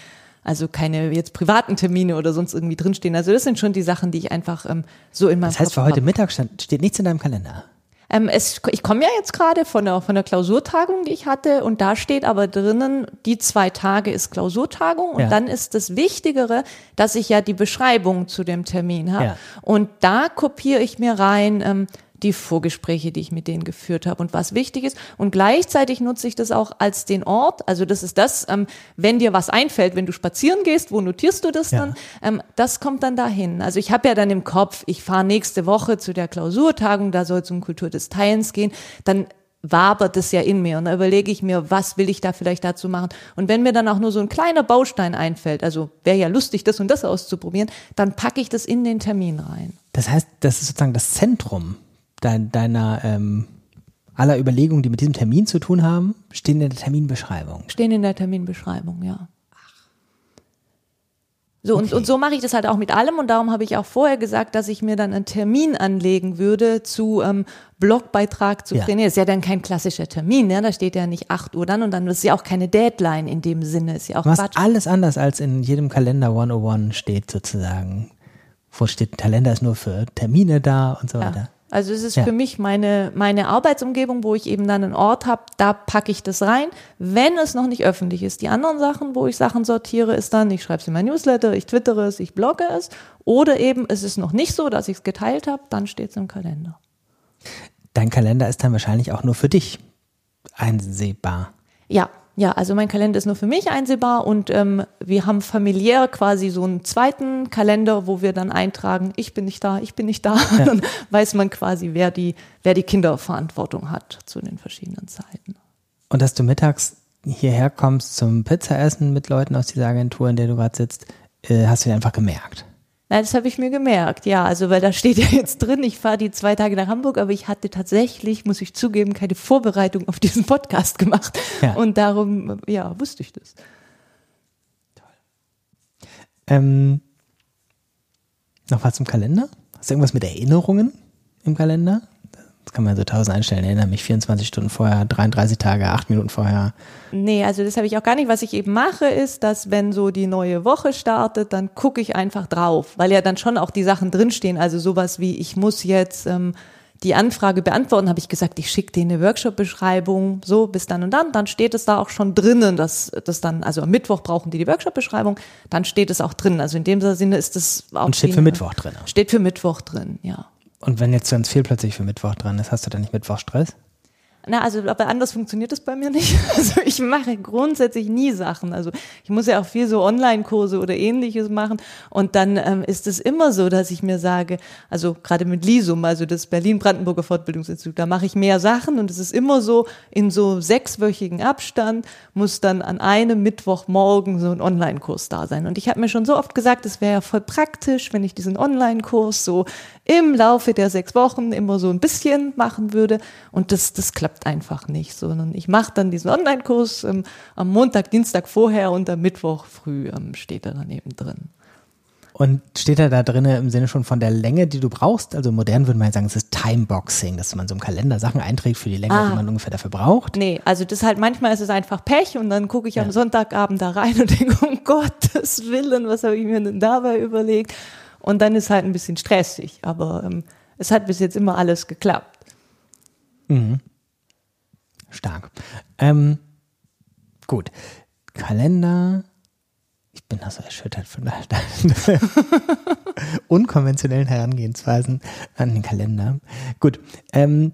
also keine jetzt privaten Termine oder sonst irgendwie drinstehen. Also das sind schon die Sachen, die ich einfach ähm, so in meinem Das heißt, Kopf für heute hab. Mittag stand, steht nichts in deinem Kalender. Ähm, es, ich komme ja jetzt gerade von der, von der Klausurtagung, die ich hatte, und da steht aber drinnen, die zwei Tage ist Klausurtagung und Ja. dann ist das Wichtigere, dass ich ja die Beschreibung zu dem Termin habe. Ja. Und da kopiere ich mir rein ähm, die Vorgespräche, die ich mit denen geführt habe und was wichtig ist. Und gleichzeitig nutze ich das auch als den Ort. Also das ist das, ähm, wenn dir was einfällt, wenn du spazieren gehst, wo notierst du das Ja. dann? Ähm, das kommt dann dahin. Also ich habe ja dann im Kopf, ich fahre nächste Woche zu der Klausurtagung, da soll es um Kultur des Teilens gehen. Dann wabert es ja in mir und da überlege ich mir, was will ich da vielleicht dazu machen. Und wenn mir dann auch nur so ein kleiner Baustein einfällt, also wäre ja lustig, das und das auszuprobieren, dann packe ich das in den Termin rein. Das heißt, das ist sozusagen das Zentrum dein, deiner ähm, aller Überlegungen, die mit diesem Termin zu tun haben, stehen in der Terminbeschreibung. Stehen in der Terminbeschreibung, ja. So, okay. und, und so mache ich das halt auch mit allem und darum habe ich auch vorher gesagt, dass ich mir dann einen Termin anlegen würde zu ähm, Blogbeitrag zu ja. trainieren. Ist ja dann kein klassischer Termin, ne? da steht ja nicht 8 Uhr dann und dann ist ja auch keine Deadline in dem Sinne. Ist ja auch Was Quatsch. alles anders als in jedem Kalender 101 steht sozusagen. Wo steht, Kalender ist nur für Termine da und so ja. weiter. Also es ist ja. für mich meine, meine Arbeitsumgebung, wo ich eben dann einen Ort habe, da packe ich das rein, wenn es noch nicht öffentlich ist. Die anderen Sachen, wo ich Sachen sortiere, ist dann, ich schreibe es in mein Newsletter, ich twittere es, ich blogge es. Oder eben, es ist noch nicht so, dass ich es geteilt habe, dann steht es im Kalender. Dein Kalender ist dann wahrscheinlich auch nur für dich einsehbar. Ja, ja, also mein Kalender ist nur für mich einsehbar und ähm, wir haben familiär quasi so einen zweiten Kalender, wo wir dann eintragen, ich bin nicht da, ich bin nicht da. Ja. Dann weiß man quasi, wer die, wer die Kinderverantwortung hat zu den verschiedenen Zeiten. Und dass du mittags hierher kommst zum Pizzaessen mit Leuten aus dieser Agentur, in der du gerade sitzt, äh, hast du dir einfach gemerkt. Nein, das habe ich mir gemerkt, ja. Also, weil da steht ja jetzt drin, ich fahre die zwei Tage nach Hamburg, aber ich hatte tatsächlich, muss ich zugeben, keine Vorbereitung auf diesen Podcast gemacht. Ja. Und darum, ja, wusste ich das. Toll. Ähm, noch was zum Kalender? Hast du irgendwas mit Erinnerungen im Kalender? Das kann man so tausend einstellen. Erinnere mich 24 Stunden vorher, 33 Tage, 8 Minuten vorher. Nee, also das habe ich auch gar nicht. Was ich eben mache, ist, dass wenn so die neue Woche startet, dann gucke ich einfach drauf, weil ja dann schon auch die Sachen drinstehen. Also sowas wie, ich muss jetzt ähm, die Anfrage beantworten, habe ich gesagt, ich schicke dir eine Workshop-Beschreibung, so bis dann und dann. Dann steht es da auch schon drinnen, dass das dann, also am Mittwoch brauchen die die Workshop-Beschreibung, dann steht es auch drin. Also in dem Sinne ist es auch. Und steht für Mittwoch drin. Steht für Mittwoch drin, ja. Und wenn jetzt ganz viel plötzlich für Mittwoch dran ist, hast du dann nicht Mittwochstress? Na, also aber anders funktioniert das bei mir nicht. <laughs> Also ich mache grundsätzlich nie Sachen. Also ich muss ja auch viel so Online-Kurse oder ähnliches machen. Und dann ähm, ist es immer so, dass ich mir sage, also gerade mit Lisum, also das Berlin-Brandenburger Fortbildungsinstitut, da mache ich mehr Sachen und es ist immer so, in so sechswöchigen Abstand muss dann an einem Mittwochmorgen so ein Online-Kurs da sein. Und ich habe mir schon so oft gesagt, es wäre ja voll praktisch, wenn ich diesen Online-Kurs so im Laufe der sechs Wochen immer so ein bisschen machen würde. Und das, das klappt einfach nicht, sondern ich mache dann diesen Online-Kurs ähm, am Montag, Dienstag vorher und am Mittwoch früh ähm, steht er dann eben drin. Und steht er da drin im Sinne schon von der Länge, die du brauchst? Also modern würde man sagen, es ist Timeboxing, dass man so im Kalender Sachen einträgt für die Länge, ah. die man ungefähr dafür braucht. Nee, also das halt manchmal ist es einfach Pech und dann gucke ich ja. am Sonntagabend da rein <laughs> und denke, um Gottes Willen, was habe ich mir denn dabei überlegt? Und dann ist halt ein bisschen stressig, aber ähm, es hat bis jetzt immer alles geklappt. Mhm. Stark. Ähm, gut. Kalender. Ich bin da so erschüttert von <laughs> unkonventionellen Herangehensweisen an den Kalender. Gut. Ähm,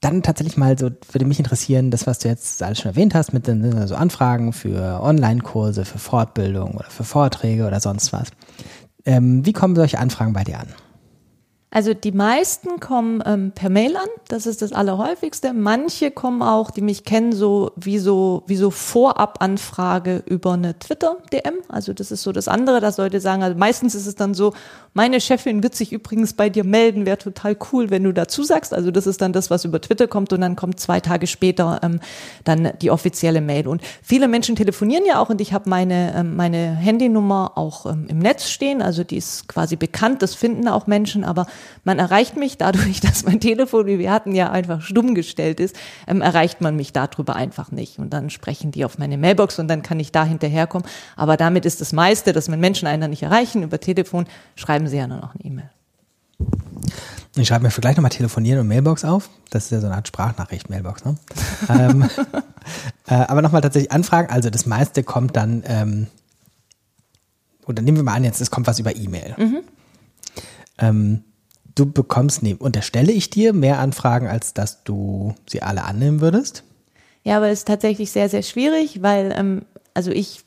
dann tatsächlich mal so, würde mich interessieren, das, was du jetzt alles schon erwähnt hast, mit den so Anfragen für Online-Kurse, für Fortbildung oder für Vorträge oder sonst was. Ähm, wie kommen solche Anfragen bei dir an? Also die meisten kommen ähm, per Mail an, das ist das Allerhäufigste. Manche kommen auch, die mich kennen, so wie so, wie so Vorabanfrage über eine Twitter-DM. Also das ist so das andere, dass Leute sagen, also meistens ist es dann so, meine Chefin wird sich übrigens bei dir melden, wäre total cool, wenn du dazu sagst. Also das ist dann das, was über Twitter kommt und dann kommt zwei Tage später ähm, dann die offizielle Mail. Und viele Menschen telefonieren ja auch und ich habe meine, ähm, meine Handynummer auch ähm, im Netz stehen. Also die ist quasi bekannt, das finden auch Menschen, aber man erreicht mich dadurch, <laughs> dass mein Telefon, wie wir hatten, ja einfach stumm gestellt ist, ähm, erreicht man mich darüber einfach nicht. Und dann sprechen die auf meine Mailbox und dann kann ich da hinterherkommen. Aber damit ist das meiste, dass man Menschen einen dann nicht erreichen über Telefon, schreiben sie ja nur noch eine E-Mail. Ich schreibe mir für gleich nochmal Telefonieren und Mailbox auf. Das ist ja so eine Art Sprachnachricht, Mailbox, ne? <laughs> ähm, äh, aber nochmal tatsächlich Anfragen. Also das meiste kommt dann, ähm, oder nehmen wir mal an, jetzt es kommt was über E-Mail. Mhm. Ähm, du bekommst, nee, unterstelle ich dir mehr Anfragen, als dass du sie alle annehmen würdest? Ja, aber es ist tatsächlich sehr, sehr schwierig, weil, ähm, also ich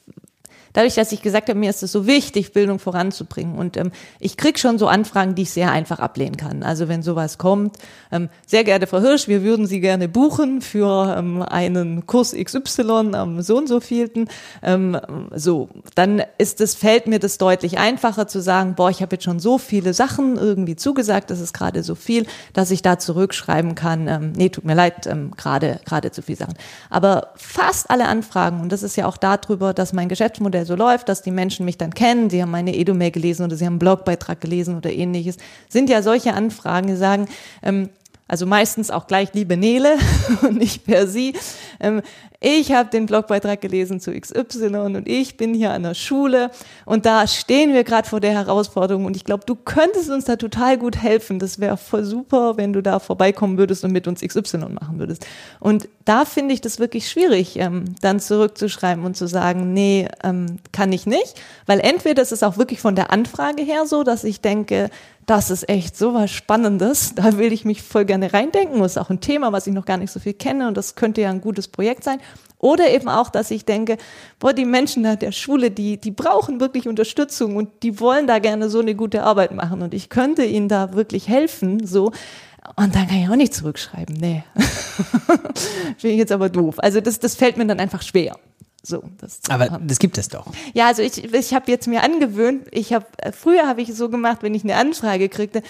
dadurch, dass ich gesagt habe, mir ist es so wichtig, Bildung voranzubringen. Und ähm, ich krieg schon so Anfragen, die ich sehr einfach ablehnen kann. Also wenn sowas kommt, ähm, sehr geehrte Frau Hirsch, wir würden Sie gerne buchen für ähm, einen Kurs XY am so und so vielten. Ähm, so, dann ist es, fällt mir das deutlich einfacher zu sagen, boah, ich habe jetzt schon so viele Sachen irgendwie zugesagt, das ist gerade so viel, dass ich da zurückschreiben kann, ähm, nee, tut mir leid, ähm, gerade gerade zu viel Sachen. Aber fast alle Anfragen, und das ist ja auch darüber, dass mein Geschäftsmodell so läuft, dass die Menschen mich dann kennen, sie haben meine Edo-Mail gelesen oder sie haben einen Blogbeitrag gelesen oder ähnliches, sind ja solche Anfragen, die sagen, ähm, also meistens auch gleich liebe Nele <laughs> und nicht per sie. Ähm, ich habe den Blogbeitrag gelesen zu XY und ich bin hier an der Schule und da stehen wir gerade vor der Herausforderung und ich glaube, du könntest uns da total gut helfen. Das wäre voll super, wenn du da vorbeikommen würdest und mit uns XY machen würdest. Und da finde ich das wirklich schwierig, ähm, dann zurückzuschreiben und zu sagen, nee, ähm, kann ich nicht, weil entweder ist es auch wirklich von der Anfrage her so, dass ich denke, das ist echt so was Spannendes. Da will ich mich voll gerne reindenken. Das ist auch ein Thema, was ich noch gar nicht so viel kenne und das könnte ja ein gutes Projekt sein. Oder eben auch, dass ich denke, boah, die Menschen da der Schule, die, die brauchen wirklich Unterstützung und die wollen da gerne so eine gute Arbeit machen und ich könnte ihnen da wirklich helfen, so. Und dann kann ich auch nicht zurückschreiben. Nee. <laughs> Finde ich jetzt aber doof. Also das, das fällt mir dann einfach schwer. So, das Aber haben. das gibt es doch. Ja, also ich, ich habe jetzt mir angewöhnt, ich habe früher habe ich so gemacht, wenn ich eine Anfrage kriegte,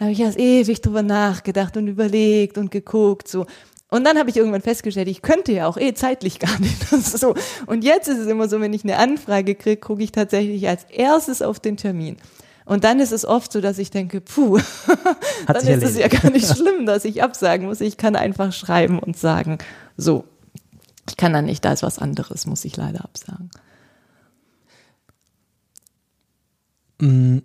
habe ich erst ewig drüber nachgedacht und überlegt und geguckt so. Und dann habe ich irgendwann festgestellt, ich könnte ja auch eh zeitlich gar nicht. <laughs> so. Und jetzt ist es immer so, wenn ich eine Anfrage kriege, gucke ich tatsächlich als erstes auf den Termin. Und dann ist es oft so, dass ich denke, puh, <laughs> dann ist erledigt. es ja gar nicht <laughs> schlimm, dass ich absagen muss. Ich kann einfach schreiben und sagen, so, ich kann da nicht, da ist was anderes, muss ich leider absagen. Mm,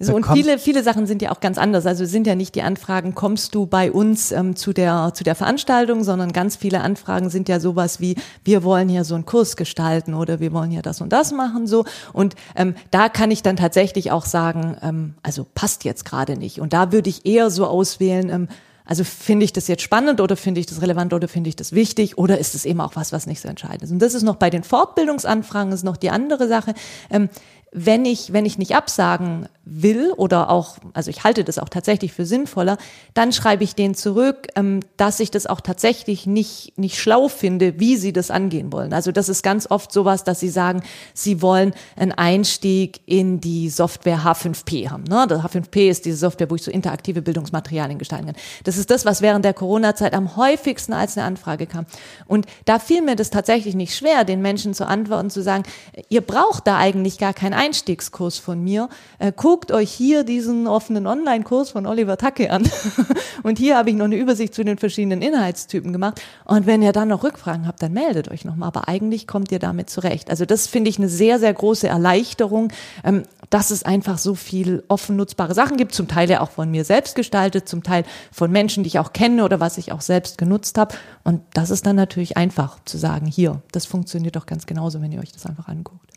so, und viele, viele Sachen sind ja auch ganz anders. Also sind ja nicht die Anfragen, kommst du bei uns ähm, zu, der, zu der Veranstaltung, sondern ganz viele Anfragen sind ja sowas wie, wir wollen hier so einen Kurs gestalten oder wir wollen hier das und das machen, so. Und ähm, da kann ich dann tatsächlich auch sagen, ähm, also passt jetzt gerade nicht. Und da würde ich eher so auswählen, ähm, also finde ich das jetzt spannend oder finde ich das relevant oder finde ich das wichtig oder ist es eben auch was, was nicht so entscheidend ist? Und das ist noch bei den Fortbildungsanfragen, ist noch die andere Sache. Ähm, wenn ich, wenn ich nicht absagen will oder auch, also ich halte das auch tatsächlich für sinnvoller, dann schreibe ich denen zurück, ähm, dass ich das auch tatsächlich nicht, nicht schlau finde, wie sie das angehen wollen. Also das ist ganz oft sowas, dass sie sagen, sie wollen einen Einstieg in die Software H5P haben. Ne? Das H5P ist diese Software, wo ich so interaktive Bildungsmaterialien gestalten kann. Das ist das, was während der Corona-Zeit am häufigsten als eine Anfrage kam. Und da fiel mir das tatsächlich nicht schwer, den Menschen zu antworten, zu sagen, ihr braucht da eigentlich gar keinen Einstiegskurs von mir. Äh, guckt euch hier diesen offenen Online-Kurs von Oliver Tacke an. <laughs> Und hier habe ich noch eine Übersicht zu den verschiedenen Inhaltstypen gemacht. Und wenn ihr dann noch Rückfragen habt, dann meldet euch nochmal. Aber eigentlich kommt ihr damit zurecht. Also das finde ich eine sehr, sehr große Erleichterung, ähm, dass es einfach so viel offen nutzbare Sachen gibt. Zum Teil ja auch von mir selbst gestaltet, zum Teil von Menschen, die ich auch kenne oder was ich auch selbst genutzt habe. Und das ist dann natürlich einfach zu sagen, hier, das funktioniert doch ganz genauso, wenn ihr euch das einfach anguckt.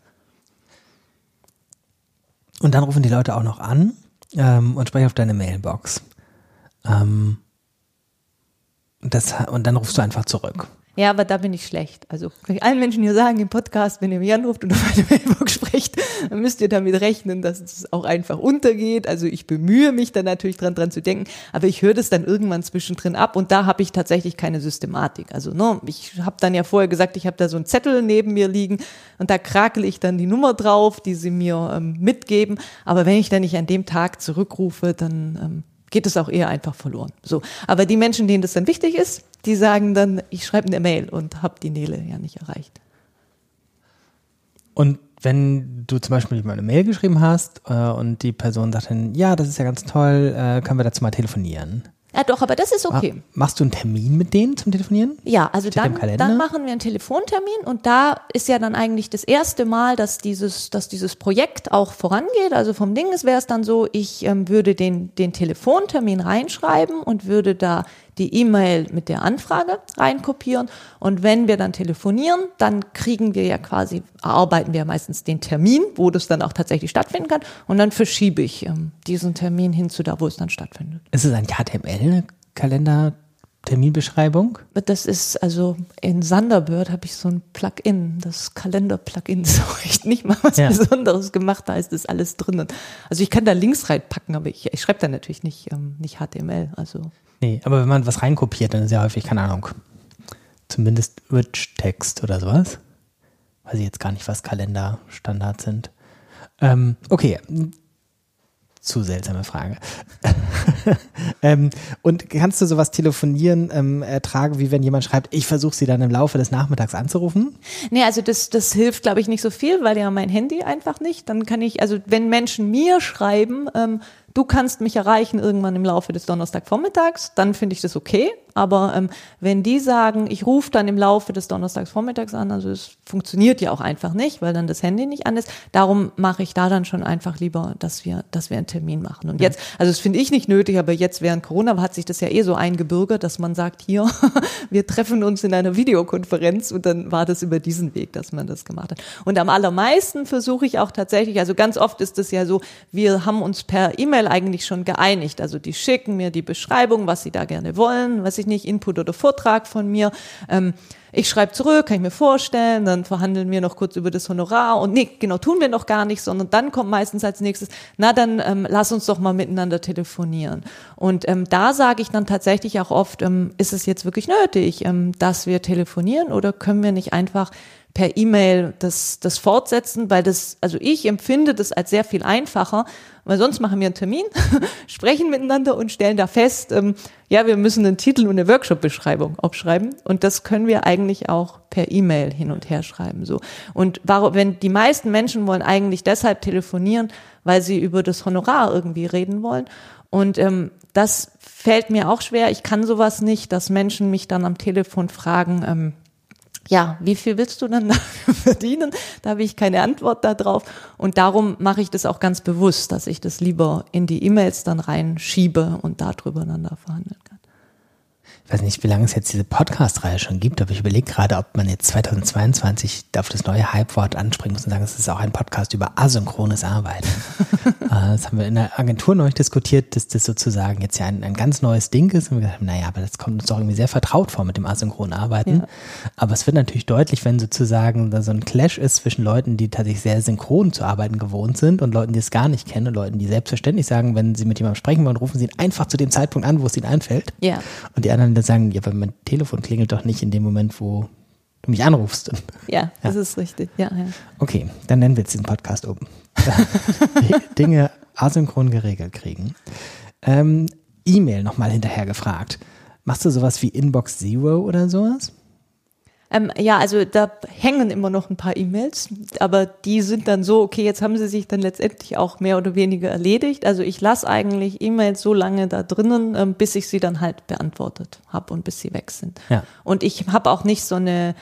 Und dann rufen die Leute auch noch an ähm, und sprechen auf deine Mailbox. Ähm, das, und dann rufst du einfach zurück. Ja, aber da bin ich schlecht. Also kann ich allen Menschen hier sagen im Podcast, wenn ihr mich anruft und auf meine Mailbox <laughs> spricht, dann müsst ihr damit rechnen, dass es auch einfach untergeht. Also ich bemühe mich dann natürlich dran, dran zu denken, aber ich höre das dann irgendwann zwischendrin ab und da habe ich tatsächlich keine Systematik. Also ne, ich habe dann ja vorher gesagt, ich habe da so einen Zettel neben mir liegen und da krakel ich dann die Nummer drauf, die sie mir ähm, mitgeben. Aber wenn ich dann nicht an dem Tag zurückrufe, dann ähm, geht es auch eher einfach verloren. So, aber die Menschen, denen das dann wichtig ist, die sagen dann, ich schreibe eine Mail und habe die Nele ja nicht erreicht. Und wenn du zum Beispiel mal eine Mail geschrieben hast äh, und die Person sagt dann, ja, das ist ja ganz toll, äh, können wir dazu mal telefonieren? Ja, doch, aber das ist okay. Machst du einen Termin mit denen zum Telefonieren? Ja, also dann, dann machen wir einen Telefontermin und da ist ja dann eigentlich das erste Mal, dass dieses, dass dieses Projekt auch vorangeht. Also vom Ding ist, wäre es dann so, ich ähm, würde den, den Telefontermin reinschreiben und würde da die E-Mail mit der Anfrage reinkopieren. Und wenn wir dann telefonieren, dann kriegen wir ja quasi, erarbeiten wir meistens den Termin, wo das dann auch tatsächlich stattfinden kann. Und dann verschiebe ich ähm, diesen Termin hin zu da, wo es dann stattfindet. Ist es ein HTML-Kalender? Terminbeschreibung? Das ist, also in Thunderbird habe ich so ein Plugin, das Kalender-Plugin, <laughs> so echt nicht mal was ja. Besonderes gemacht, da ist das alles drinnen. Also ich kann da Links reinpacken, aber ich, ich schreibe da natürlich nicht, ähm, nicht HTML. Also. Nee, aber wenn man was reinkopiert, dann ist ja häufig, keine Ahnung, zumindest Rich-Text oder sowas. Weiß ich jetzt gar nicht, was Kalenderstandards sind. Ähm, okay, zu seltsame Frage. <laughs> ähm, und kannst du sowas telefonieren ähm, ertragen, wie wenn jemand schreibt, ich versuche sie dann im Laufe des Nachmittags anzurufen? Nee, also das, das hilft, glaube ich, nicht so viel, weil ja mein Handy einfach nicht. Dann kann ich, also wenn Menschen mir schreiben, ähm, du kannst mich erreichen irgendwann im Laufe des Donnerstagvormittags, dann finde ich das okay. Aber ähm, wenn die sagen, ich rufe dann im Laufe des Donnerstagsvormittags an, also es funktioniert ja auch einfach nicht, weil dann das Handy nicht an ist. Darum mache ich da dann schon einfach lieber, dass wir, dass wir einen Termin machen. Und jetzt, also das finde ich nicht nötig, aber jetzt während Corona hat sich das ja eh so eingebürgert, dass man sagt, hier, <laughs> wir treffen uns in einer Videokonferenz und dann war das über diesen Weg, dass man das gemacht hat. Und am allermeisten versuche ich auch tatsächlich, also ganz oft ist es ja so, wir haben uns per E-Mail eigentlich schon geeinigt. Also die schicken mir die Beschreibung, was sie da gerne wollen, was ich nicht, Input oder Vortrag von mir. Ähm, ich schreibe zurück, kann ich mir vorstellen, dann verhandeln wir noch kurz über das Honorar und nee, genau, tun wir noch gar nicht, sondern dann kommt meistens als nächstes, na dann ähm, lass uns doch mal miteinander telefonieren. Und ähm, da sage ich dann tatsächlich auch oft, ähm, ist es jetzt wirklich nötig, ähm, dass wir telefonieren oder können wir nicht einfach per E-Mail das, das fortsetzen, weil das, also ich empfinde das als sehr viel einfacher, weil sonst machen wir einen Termin, <laughs> sprechen miteinander und stellen da fest, ähm, ja, wir müssen einen Titel und eine Workshop-Beschreibung aufschreiben und das können wir eigentlich auch per E-Mail hin und her schreiben, so. Und warum, wenn die meisten Menschen wollen eigentlich deshalb telefonieren, weil sie über das Honorar irgendwie reden wollen und ähm, das fällt mir auch schwer. Ich kann sowas nicht, dass Menschen mich dann am Telefon fragen, ähm, ja, wie viel willst du dafür <laughs> verdienen? Da habe ich keine Antwort darauf. Und darum mache ich das auch ganz bewusst, dass ich das lieber in die E-Mails dann reinschiebe und darüber dann da verhandeln ich weiß nicht, wie lange es jetzt diese Podcast-Reihe schon gibt, aber ich überlege gerade, ob man jetzt 2022 auf das neue Hype-Wort anspringen muss und sagen, es ist auch ein Podcast über asynchrones Arbeiten. <laughs> Äh, das haben wir in der Agentur neulich diskutiert, dass das sozusagen jetzt ja ein, ein ganz neues Ding ist. Und wir gesagt naja, aber das kommt uns doch irgendwie sehr vertraut vor mit dem asynchronen Arbeiten. Ja. Aber es wird natürlich deutlich, wenn sozusagen da so ein Clash ist zwischen Leuten, die tatsächlich sehr synchron zu arbeiten gewohnt sind und Leuten, die es gar nicht kennen und Leuten, die selbstverständlich sagen, wenn sie mit jemandem sprechen wollen, rufen sie ihn einfach zu dem Zeitpunkt an, wo es ihnen einfällt. Ja. Und die anderen dann sagen, ja, aber mein Telefon klingelt doch nicht in dem Moment, wo du mich anrufst. Ja, <laughs> das ja. ist richtig. Ja, ja. Okay, dann nennen wir jetzt den Podcast um. <laughs> Dinge asynchron geregelt kriegen. Ähm, E-Mail nochmal hinterher gefragt. Machst du sowas wie Inbox Zero oder sowas? Ähm, ja, also da hängen immer noch ein paar E-Mails, aber die sind dann so, okay, jetzt haben sie sich dann letztendlich auch mehr oder weniger erledigt. Also ich lasse eigentlich E-Mails so lange da drinnen, ähm, bis ich sie dann halt beantwortet habe und bis sie weg sind. Ja. Und ich habe auch nicht so eine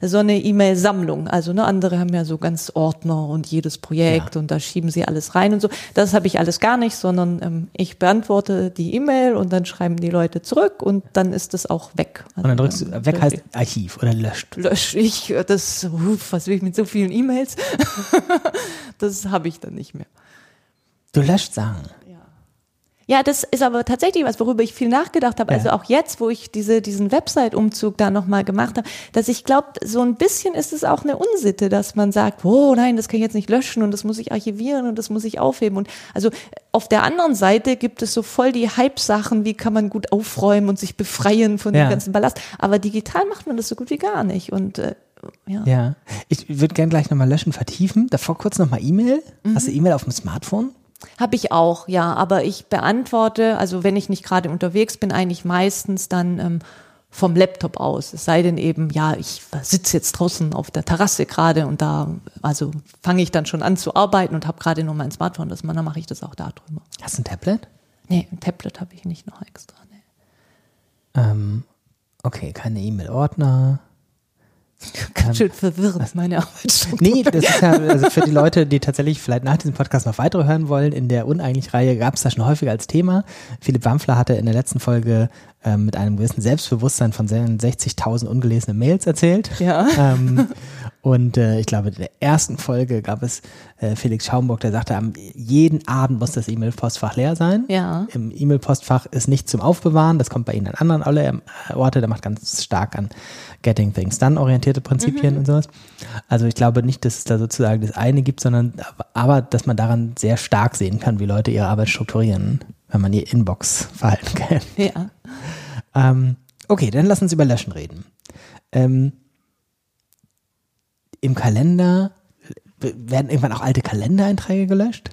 so eine E-Mail-Sammlung. Also ne, andere haben ja so ganz Ordner und jedes Projekt ja. und da schieben sie alles rein und so. Das habe ich alles gar nicht, sondern ähm, ich beantworte die E-Mail und dann schreiben die Leute zurück und dann ist es auch weg. Also, und dann drückst du, weg heißt Archiv oder löscht. Lösch ich, das, uff, was will ich mit so vielen E-Mails? <laughs> das habe ich dann nicht mehr. Du löscht Sachen. Ja, das ist aber tatsächlich was, worüber ich viel nachgedacht habe. Ja. Also auch jetzt, wo ich diese, diesen Website-Umzug da nochmal gemacht habe, dass ich glaube, so ein bisschen ist es auch eine Unsitte, dass man sagt, oh nein, das kann ich jetzt nicht löschen und das muss ich archivieren und das muss ich aufheben. Und also auf der anderen Seite gibt es so voll die Hype-Sachen, wie kann man gut aufräumen und sich befreien von ja. dem ganzen Ballast. Aber digital macht man das so gut wie gar nicht. Und äh, ja. ja. Ich würde gerne gleich nochmal löschen, vertiefen. Davor kurz nochmal E-Mail. Mhm. Hast du E-Mail auf dem Smartphone? Habe ich auch, ja. Aber ich beantworte, also wenn ich nicht gerade unterwegs bin, eigentlich meistens dann ähm, vom Laptop aus. Es sei denn eben, ja, ich sitze jetzt draußen auf der Terrasse gerade und da, also fange ich dann schon an zu arbeiten und habe gerade nur mein Smartphone, das, dann mache ich das auch da drüber. Hast du ein Tablet? Nee, ein Tablet habe ich nicht noch extra. Nee. Ähm, okay, keine E-Mail-Ordner. Ganz schön verwirrend, meine Arbeit. Nee, das ist ja also für die Leute, die tatsächlich vielleicht nach diesem Podcast noch weitere hören wollen, in der Uneigentlich-Reihe gab es das schon häufiger als Thema. Philipp Wampfler hatte in der letzten Folge ähm, mit einem gewissen Selbstbewusstsein von seinen 60.000 ungelesenen Mails erzählt. Ja. Ähm, <laughs> Und äh, ich glaube, in der ersten Folge gab es äh, Felix Schaumburg, der sagte, am, jeden Abend muss das E-Mail-Postfach leer sein. Ja. Im E-Mail-Postfach ist nicht zum Aufbewahren, das kommt bei Ihnen an anderen alle äh, Orte, der macht ganz stark an Getting Things Done orientierte Prinzipien und sowas. Also ich glaube nicht, dass es da sozusagen das eine gibt, sondern aber, dass man daran sehr stark sehen kann, wie Leute ihre Arbeit strukturieren, wenn man ihr Inbox-Verhalten <laughs> kennt. Ja. Ähm, okay, dann lass uns über Löschen reden. Ähm, Im Kalender werden irgendwann auch alte Kalendereinträge gelöscht?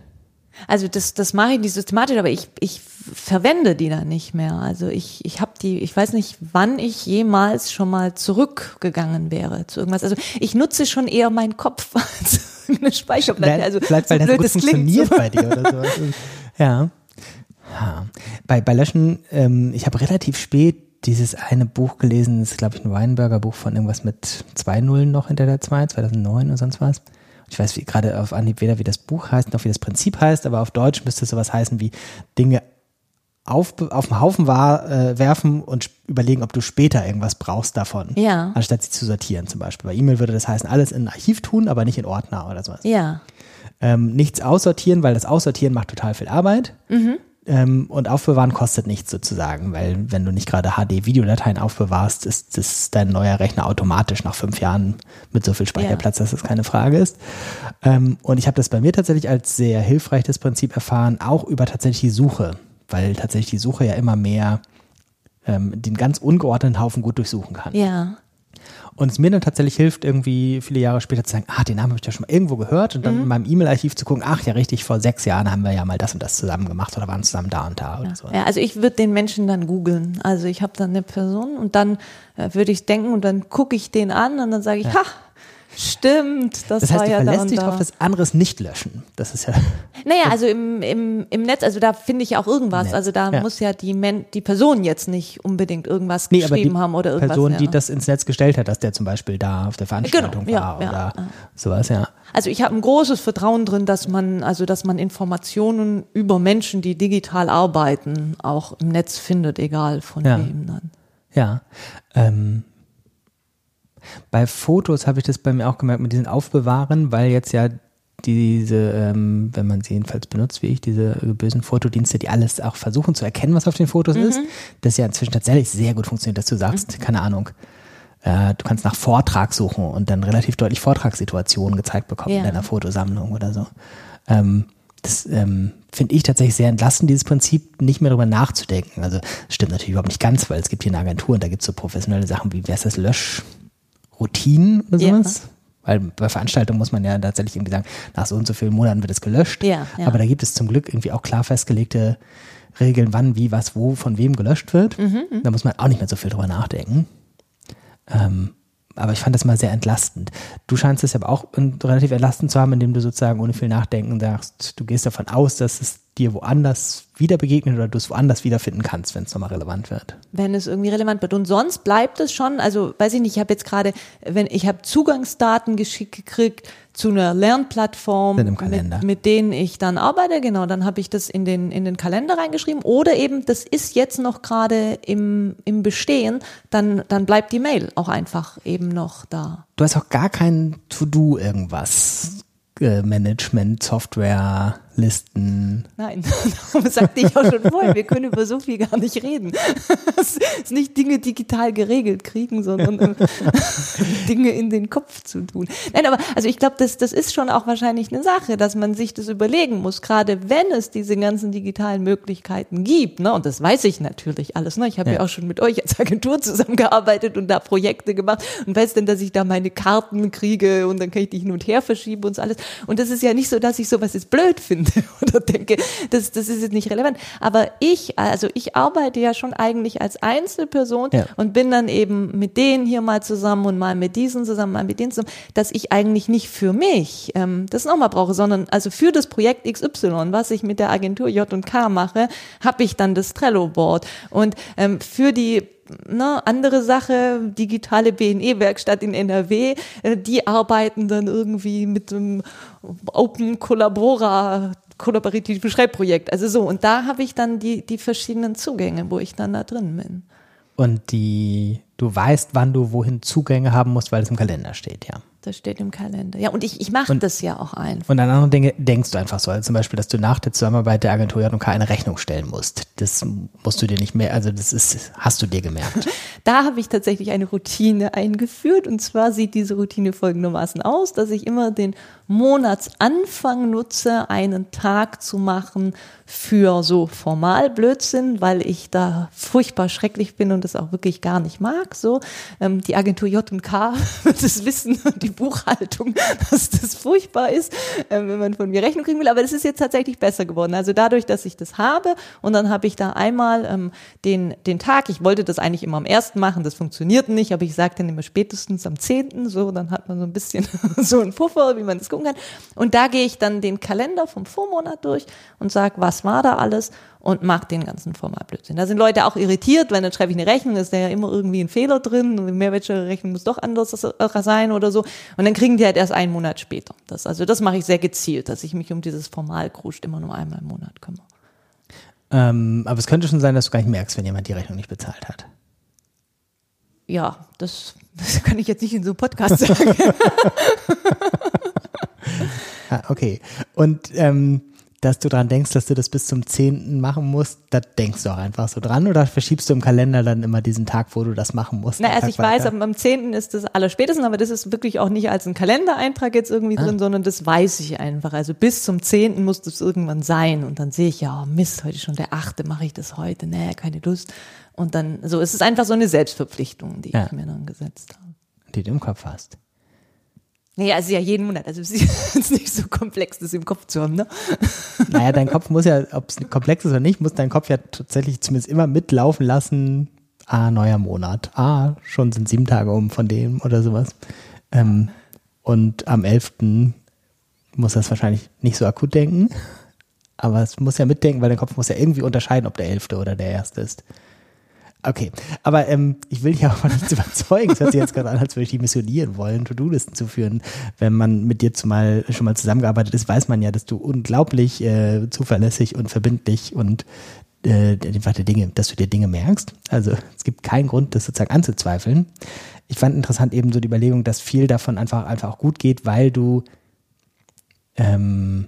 Also das, das mache ich nicht systematisch, aber ich, ich verwende die dann nicht mehr. Also ich, ich habe die, ich weiß nicht, wann ich jemals schon mal zurückgegangen wäre zu irgendwas. Also ich nutze schon eher meinen Kopf <laughs> als eine Speicherplatte. Also Vielleicht, weil so das blöd gut klingt, funktioniert so. bei dir oder so. <laughs> ja. ja. Bei, bei Löschen, ähm, ich habe relativ spät dieses eine Buch gelesen, das ist glaube ich ein Weinberger Buch von irgendwas mit zwei Nullen noch hinter der zwei, 2009 oder sonst was. Ich weiß gerade auf Anhieb weder wie das Buch heißt, noch wie das Prinzip heißt, aber auf Deutsch müsste es sowas heißen wie Dinge auf, auf den Haufen war, äh, werfen und überlegen, ob du später irgendwas brauchst davon. Ja. Anstatt sie zu sortieren zum Beispiel. Bei E-Mail würde das heißen, alles in ein Archiv tun, aber nicht in Ordner oder sowas. Ja. Ähm, nichts aussortieren, weil das Aussortieren macht total viel Arbeit. Mhm. Ähm, und aufbewahren kostet nichts sozusagen, weil wenn du nicht gerade HD-Videodateien aufbewahrst, ist das dein neuer Rechner automatisch nach fünf Jahren mit so viel Speicherplatz, dass das keine Frage ist. Ähm, und ich habe das bei mir tatsächlich als sehr hilfreiches Prinzip erfahren, auch über tatsächlich die Suche, weil tatsächlich die Suche ja immer mehr ähm, den ganz ungeordneten Haufen gut durchsuchen kann. Ja. Und es mir dann tatsächlich hilft, irgendwie viele Jahre später zu sagen, ah, den Namen habe ich ja schon mal irgendwo gehört und dann in meinem E-Mail-Archiv zu gucken, ach ja, richtig, vor sechs Jahren haben wir ja mal das und das zusammen gemacht oder waren zusammen da und da oder so. Ja, also ich würde den Menschen dann googeln. Also ich habe dann eine Person und dann äh, würde ich denken und dann gucke ich den an und dann sage ich, ha, stimmt, das, Das heißt, war du ja da verlässt dich da. darauf, das anderes nicht löschen. Das ist ja, <laughs> Naja, <laughs> also im, im, im Netz, also da finde ich auch irgendwas. Netz, Also da ja. muss ja die, Men die Person jetzt nicht unbedingt irgendwas nee, geschrieben haben oder irgendwas. Person, ja. die das ins Netz gestellt hat, dass der zum Beispiel da auf der Veranstaltung Genau, war ja, ja, oder ja. sowas, ja. Also ich habe ein großes Vertrauen drin, dass man, also dass man Informationen über Menschen, die digital arbeiten, auch im Netz findet, egal von Ja. wem dann. Ja. Ähm, bei Fotos habe ich das bei mir auch gemerkt mit diesen Aufbewahren, weil jetzt ja diese, ähm, wenn man sie jedenfalls benutzt, wie ich, diese äh, bösen Fotodienste, die alles auch versuchen zu erkennen, was auf den Fotos ist, das ja inzwischen tatsächlich sehr gut funktioniert, dass du sagst, keine Ahnung, äh, du kannst nach Vortrag suchen und dann relativ deutlich Vortragssituationen gezeigt bekommen in Ja. deiner Fotosammlung oder so. Ähm, das ähm, finde ich tatsächlich sehr entlastend, dieses Prinzip, nicht mehr darüber nachzudenken. Also das stimmt natürlich überhaupt nicht ganz, weil es gibt hier eine Agentur und da gibt es so professionelle Sachen wie, wie heißt das, Löschroutinen oder Ja. sowas. Weil bei Veranstaltungen muss man ja tatsächlich irgendwie sagen, nach so und so vielen Monaten wird es gelöscht. Ja, ja. Aber da gibt es zum Glück irgendwie auch klar festgelegte Regeln, wann, wie, was, wo, von wem gelöscht wird. Mhm, Da muss man auch nicht mehr so viel drüber nachdenken. Ähm, aber ich fand das mal sehr entlastend. Du scheinst es aber auch in- relativ entlastend zu haben, indem du sozusagen ohne viel Nachdenken sagst, du gehst davon aus, dass es dir woanders wieder begegnet oder du es woanders wiederfinden kannst, wenn es nochmal relevant wird. wenn es irgendwie relevant wird. Und sonst bleibt es schon, also weiß ich nicht, ich habe jetzt gerade, wenn ich habe Zugangsdaten geschickt gekriegt zu einer Lernplattform. Mit, mit denen ich dann arbeite, genau, dann habe ich das in den, in den Kalender reingeschrieben. Oder eben, das ist jetzt noch gerade im, im Bestehen, dann, dann bleibt die Mail auch einfach eben noch da. Du hast auch gar kein To-Do irgendwas. Äh, Management, Software, Listen. Nein, <laughs> darum sagte ich auch schon vorher, wir können über so viel gar nicht reden. <laughs> Es ist nicht Dinge digital geregelt kriegen, sondern äh, <laughs> Dinge in den Kopf zu tun. Nein, aber also ich glaube, das, das ist schon auch wahrscheinlich eine Sache, dass man sich das überlegen muss, gerade wenn es diese ganzen digitalen Möglichkeiten gibt. Ne? Und das weiß ich natürlich alles. Ne? Ich habe ja. Ja. auch schon mit euch als Agentur zusammengearbeitet und da Projekte gemacht und weiß denn, dass ich da meine Karten kriege und dann kann ich die hin und her verschieben und so alles. Und das ist ja nicht so, dass ich sowas jetzt blöd finde <laughs> oder denke, das, das ist jetzt nicht relevant. Aber ich, also ich arbeite ja schon eigentlich als Einzelperson Ja. und bin dann eben mit denen hier mal zusammen und mal mit diesen zusammen, mal mit denen zusammen, dass ich eigentlich nicht für mich ähm, das nochmal brauche, sondern also für das Projekt XY, was ich mit der Agentur J&K mache, habe ich dann das Trello-Board. Und ähm, für die ne, andere Sache, digitale BNE-Werkstatt in NRW, äh, die arbeiten dann irgendwie mit dem Open Collabora kollaborativen Schreibprojekt. Also so, und da habe ich dann die, die verschiedenen Zugänge, wo ich dann da drin bin. Und die, du weißt, wann du wohin Zugänge haben musst, weil es im Kalender steht, ja. Das steht im Kalender. Ja, und ich, ich mache das ja auch einfach. Und an andere Dinge denkst du einfach so. Also zum Beispiel, dass du nach der Zusammenarbeit der Agentur J&K eine Rechnung stellen musst. Das musst du dir nicht mehr, also das ist, hast du dir gemerkt. <laughs> Da habe ich tatsächlich eine Routine eingeführt. Und zwar sieht diese Routine folgendermaßen aus, dass ich immer den Monatsanfang nutze, einen Tag zu machen für so Formalblödsinn, weil ich da furchtbar schrecklich bin und das auch wirklich gar nicht mag. So ähm, die Agentur J und K <laughs> wird es wissen und die Buchhaltung, <laughs> dass das furchtbar ist, ähm, wenn man von mir Rechnung kriegen will. Aber das ist jetzt tatsächlich besser geworden. Also dadurch, dass ich das habe und dann habe ich da einmal ähm, den den Tag. Ich wollte das eigentlich immer am ersten machen, das funktioniert nicht, aber ich sage dann immer spätestens am zehnten. So, dann hat man so ein bisschen <laughs> so einen Puffer, wie man das gucken kann. Und da gehe ich dann den Kalender vom Vormonat durch und sage, was war da alles und mache den ganzen Formalblödsinn. Da sind Leute auch irritiert, wenn dann schreibe ich eine Rechnung, ist da ja immer irgendwie ein Fehler drin die Mehrwertsteuerrechnung muss doch anders sein oder so. Und dann kriegen die halt erst einen Monat später. Das, also das mache ich sehr gezielt, dass ich mich um dieses Formalkruscht immer nur einmal im Monat kümmere. Ähm, aber es könnte schon sein, dass du gar nicht merkst, wenn jemand die Rechnung nicht bezahlt hat. Ja, das, das kann ich jetzt nicht in so einem Podcast sagen. <laughs> ah, okay. Und ähm, dass du dran denkst, dass du das bis zum 10. machen musst, da denkst du auch einfach so dran oder verschiebst du im Kalender dann immer diesen Tag, wo du das machen musst? Na, also ich weiter? weiß, am 10. ist das allerspätestens, aber das ist wirklich auch nicht als ein Kalendereintrag jetzt irgendwie ah. drin, sondern das weiß ich einfach. Also bis zum 10. muss das irgendwann sein und dann sehe ich, ja, oh Mist, heute schon der 8. mache ich das heute, nee, keine Lust. Und dann, so, es ist einfach so eine Selbstverpflichtung, die ja. ich mir dann gesetzt habe. Die du im Kopf hast. Naja, also ja jeden Monat. Also es ist <laughs> nicht so komplex, das im Kopf zu haben, ne? <laughs> Naja, dein Kopf muss ja, ob es komplex ist oder nicht, muss dein Kopf ja tatsächlich zumindest immer mitlaufen lassen. Ah, neuer Monat. Ah, schon sind sieben Tage um von dem oder sowas. Ähm, und am 11. muss das wahrscheinlich nicht so akut denken. Aber es muss ja mitdenken, weil dein Kopf muss ja irgendwie unterscheiden, ob der 11. oder der 1. ist. Okay, aber ähm, ich will dich <laughs> auch nicht überzeugen. Es hört sich jetzt gerade an, als würde ich die missionieren wollen, To-Do-Listen zu führen. Wenn man mit dir zumal, schon mal zusammengearbeitet ist, weiß man ja, dass du unglaublich äh, zuverlässig und verbindlich und äh, die Dinge, dass du dir Dinge merkst. Also es gibt keinen Grund, das sozusagen anzuzweifeln. Ich fand interessant eben so die Überlegung, dass viel davon einfach, einfach auch gut geht, weil du ähm,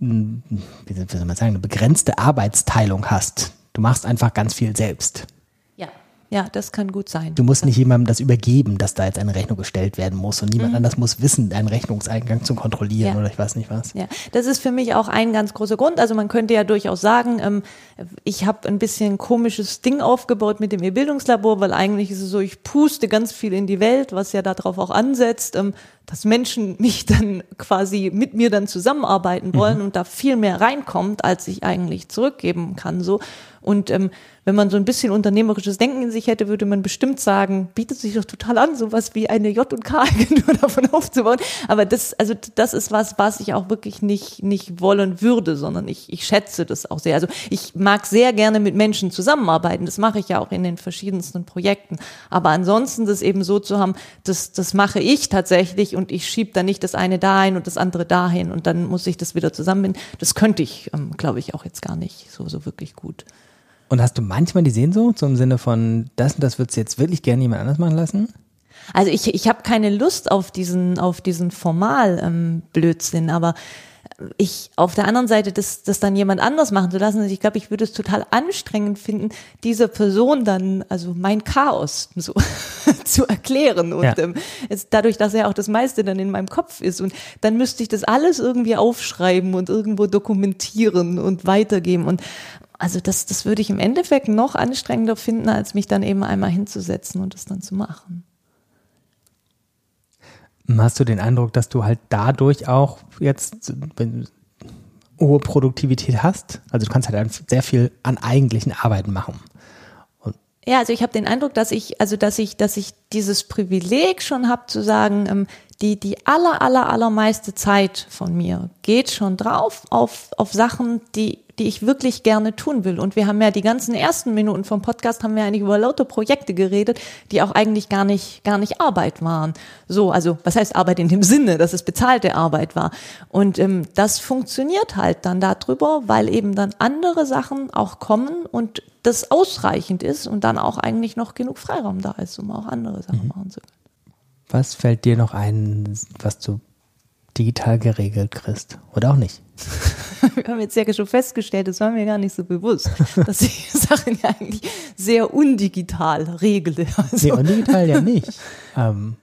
wie soll man sagen, eine begrenzte Arbeitsteilung hast. Du machst einfach ganz viel selbst. Ja, ja, das kann gut sein. Du musst nicht jemandem das übergeben, dass da jetzt eine Rechnung gestellt werden muss und niemand mhm. anders muss wissen, deinen Rechnungseingang zu kontrollieren ja. oder ich weiß nicht was. Ja, das ist für mich auch ein ganz großer Grund. Also man könnte ja durchaus sagen, ähm, ich habe ein bisschen komisches Ding aufgebaut mit dem E-Bildungslabor, weil eigentlich ist es so, ich puste ganz viel in die Welt, was ja darauf auch ansetzt. Ähm, dass Menschen mich dann quasi mit mir dann zusammenarbeiten wollen mhm. und da viel mehr reinkommt, als ich eigentlich zurückgeben kann. So und ähm, wenn man so ein bisschen unternehmerisches Denken in sich hätte, würde man bestimmt sagen, bietet sich doch total an, sowas wie eine J und K Agentur <laughs> davon aufzubauen. Aber das, also das ist was, was ich auch wirklich nicht nicht wollen würde, sondern ich ich schätze das auch sehr. Also ich mag sehr gerne mit Menschen zusammenarbeiten. Das mache ich ja auch in den verschiedensten Projekten. Aber ansonsten das eben so zu haben, das das mache ich tatsächlich und ich schiebe dann nicht das eine dahin und das andere dahin und dann muss ich das wieder zusammenbinden. Das könnte ich, ähm, glaube ich, auch jetzt gar nicht so so wirklich gut. Und hast du manchmal die Sehnsucht, so im Sinne von, das und das würdest du jetzt wirklich gerne jemand anders machen lassen? Also ich, ich habe keine Lust auf diesen, auf diesen Formal-Blödsinn, ähm, aber ich auf der anderen Seite das, das dann jemand anders machen zu lassen, also ich glaube, ich würde es total anstrengend finden, dieser Person dann, also mein Chaos so <laughs> zu erklären und ja. ähm, es, dadurch, dass er auch das meiste dann in meinem Kopf ist und dann müsste ich das alles irgendwie aufschreiben und irgendwo dokumentieren und weitergeben und also das, das würde ich im Endeffekt noch anstrengender finden, als mich dann eben einmal hinzusetzen und das dann zu machen. Hast du den Eindruck, dass du halt dadurch auch jetzt hohe Produktivität hast? Also du kannst halt sehr viel an eigentlichen Arbeiten machen. Und ja, also ich habe den Eindruck, dass ich, also dass ich, dass ich dieses Privileg schon habe zu sagen, ähm, die, die aller, aller, allermeiste Zeit von mir geht schon drauf auf, auf Sachen, die die ich wirklich gerne tun will. Und wir haben ja die ganzen ersten Minuten vom Podcast haben wir eigentlich über lauter Projekte geredet, die auch eigentlich gar nicht, gar nicht Arbeit waren. So, also was heißt Arbeit in dem Sinne, dass es bezahlte Arbeit war. Und ähm, das funktioniert halt dann darüber, weil eben dann andere Sachen auch kommen und das ausreichend ist und dann auch eigentlich noch genug Freiraum da ist, um auch andere Sachen mhm. machen zu können. Was fällt dir noch ein, was du digital geregelt kriegst? Oder auch nicht? <laughs> Wir haben jetzt ja schon festgestellt, das war mir gar nicht so bewusst, dass ich <laughs> Sachen ja eigentlich sehr undigital regle. Also, nee, undigital ja nicht. ähm,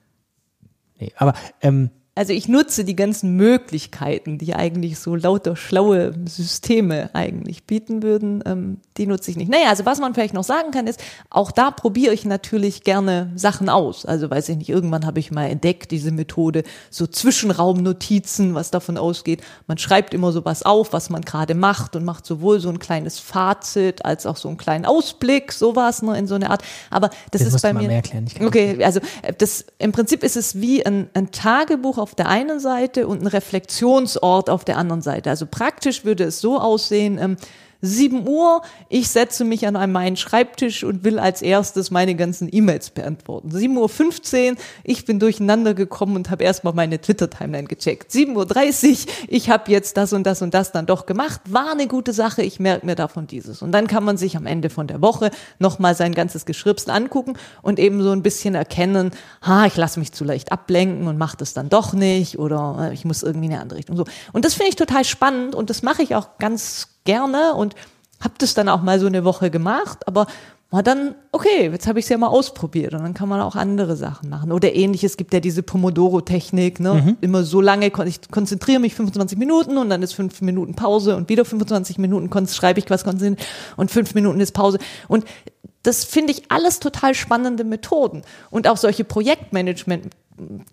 nee, aber ähm, also ich nutze die ganzen Möglichkeiten, die eigentlich so lauter schlaue Systeme eigentlich bieten würden, ähm, die nutze ich nicht. Naja, also was man vielleicht noch sagen kann, ist, auch da probiere ich natürlich gerne Sachen aus. Also weiß ich nicht, irgendwann habe ich mal entdeckt, diese Methode, so Zwischenraumnotizen, was davon ausgeht. Man schreibt immer so was auf, was man gerade macht und macht sowohl so ein kleines Fazit als auch so einen kleinen Ausblick, sowas ne, in so eine Art. Aber das, das ist bei mir. Mehr erklären. okay, also äh, das im Prinzip ist es wie ein, ein Tagebuch auf der einen Seite und ein Reflexionsort auf der anderen Seite. Also praktisch würde es so aussehen, ähm, 7 Uhr, ich setze mich an meinen Schreibtisch und will als erstes meine ganzen E-Mails beantworten. 7.15 Uhr, ich bin durcheinander gekommen und habe erstmal meine Twitter-Timeline gecheckt. 7.30 Uhr, ich habe jetzt das und das und das dann doch gemacht, war eine gute Sache, ich merke mir davon dieses. Und dann kann man sich am Ende von der Woche nochmal sein ganzes Geschripsel angucken und eben so ein bisschen erkennen, ha, ich lasse mich zu leicht ablenken und mache das dann doch nicht oder äh, ich muss irgendwie in eine andere Richtung. So. Und das finde ich total spannend und das mache ich auch ganz gerne und habe das dann auch mal so eine Woche gemacht, aber war dann, okay, jetzt habe ich es ja mal ausprobiert und dann kann man auch andere Sachen machen. Oder ähnliches gibt ja diese Pomodoro-Technik, ne? Mhm. Immer so lange, ich konzentriere mich 25 Minuten und dann ist fünf Minuten Pause und wieder 25 Minuten schreibe ich was konzentriert und fünf Minuten ist Pause. Und das finde ich alles total spannende Methoden. Und auch solche Projektmanagement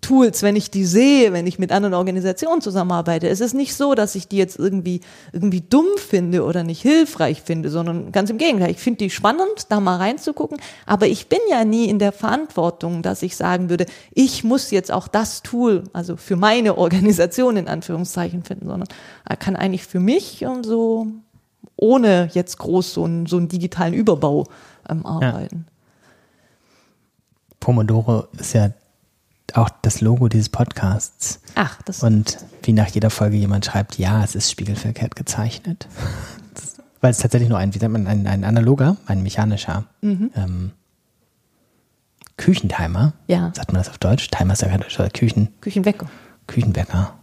Tools, wenn ich die sehe, wenn ich mit anderen Organisationen zusammenarbeite. Es ist nicht so, dass ich die jetzt irgendwie, irgendwie dumm finde oder nicht hilfreich finde, sondern ganz im Gegenteil. Ich finde die spannend, da mal reinzugucken. Aber ich bin ja nie in der Verantwortung, dass ich sagen würde, ich muss jetzt auch das Tool, also für meine Organisation in Anführungszeichen finden, sondern er kann eigentlich für mich und so ohne jetzt groß so einen, so einen digitalen Überbau ähm, arbeiten. Ja. Pomodoro ist ja auch das Logo dieses Podcasts. Ach, das Und wie nach jeder Folge jemand schreibt, ja, es ist spiegelverkehrt gezeichnet. <laughs> weil es tatsächlich nur ein, wie sagt man, ein, ein analoger, ein mechanischer mhm. ähm, Küchentimer. Ja. Sagt man das auf Deutsch? Timer ist ja kein Deutsch, oder Küchen. Küchenwecker. Küchenwecker.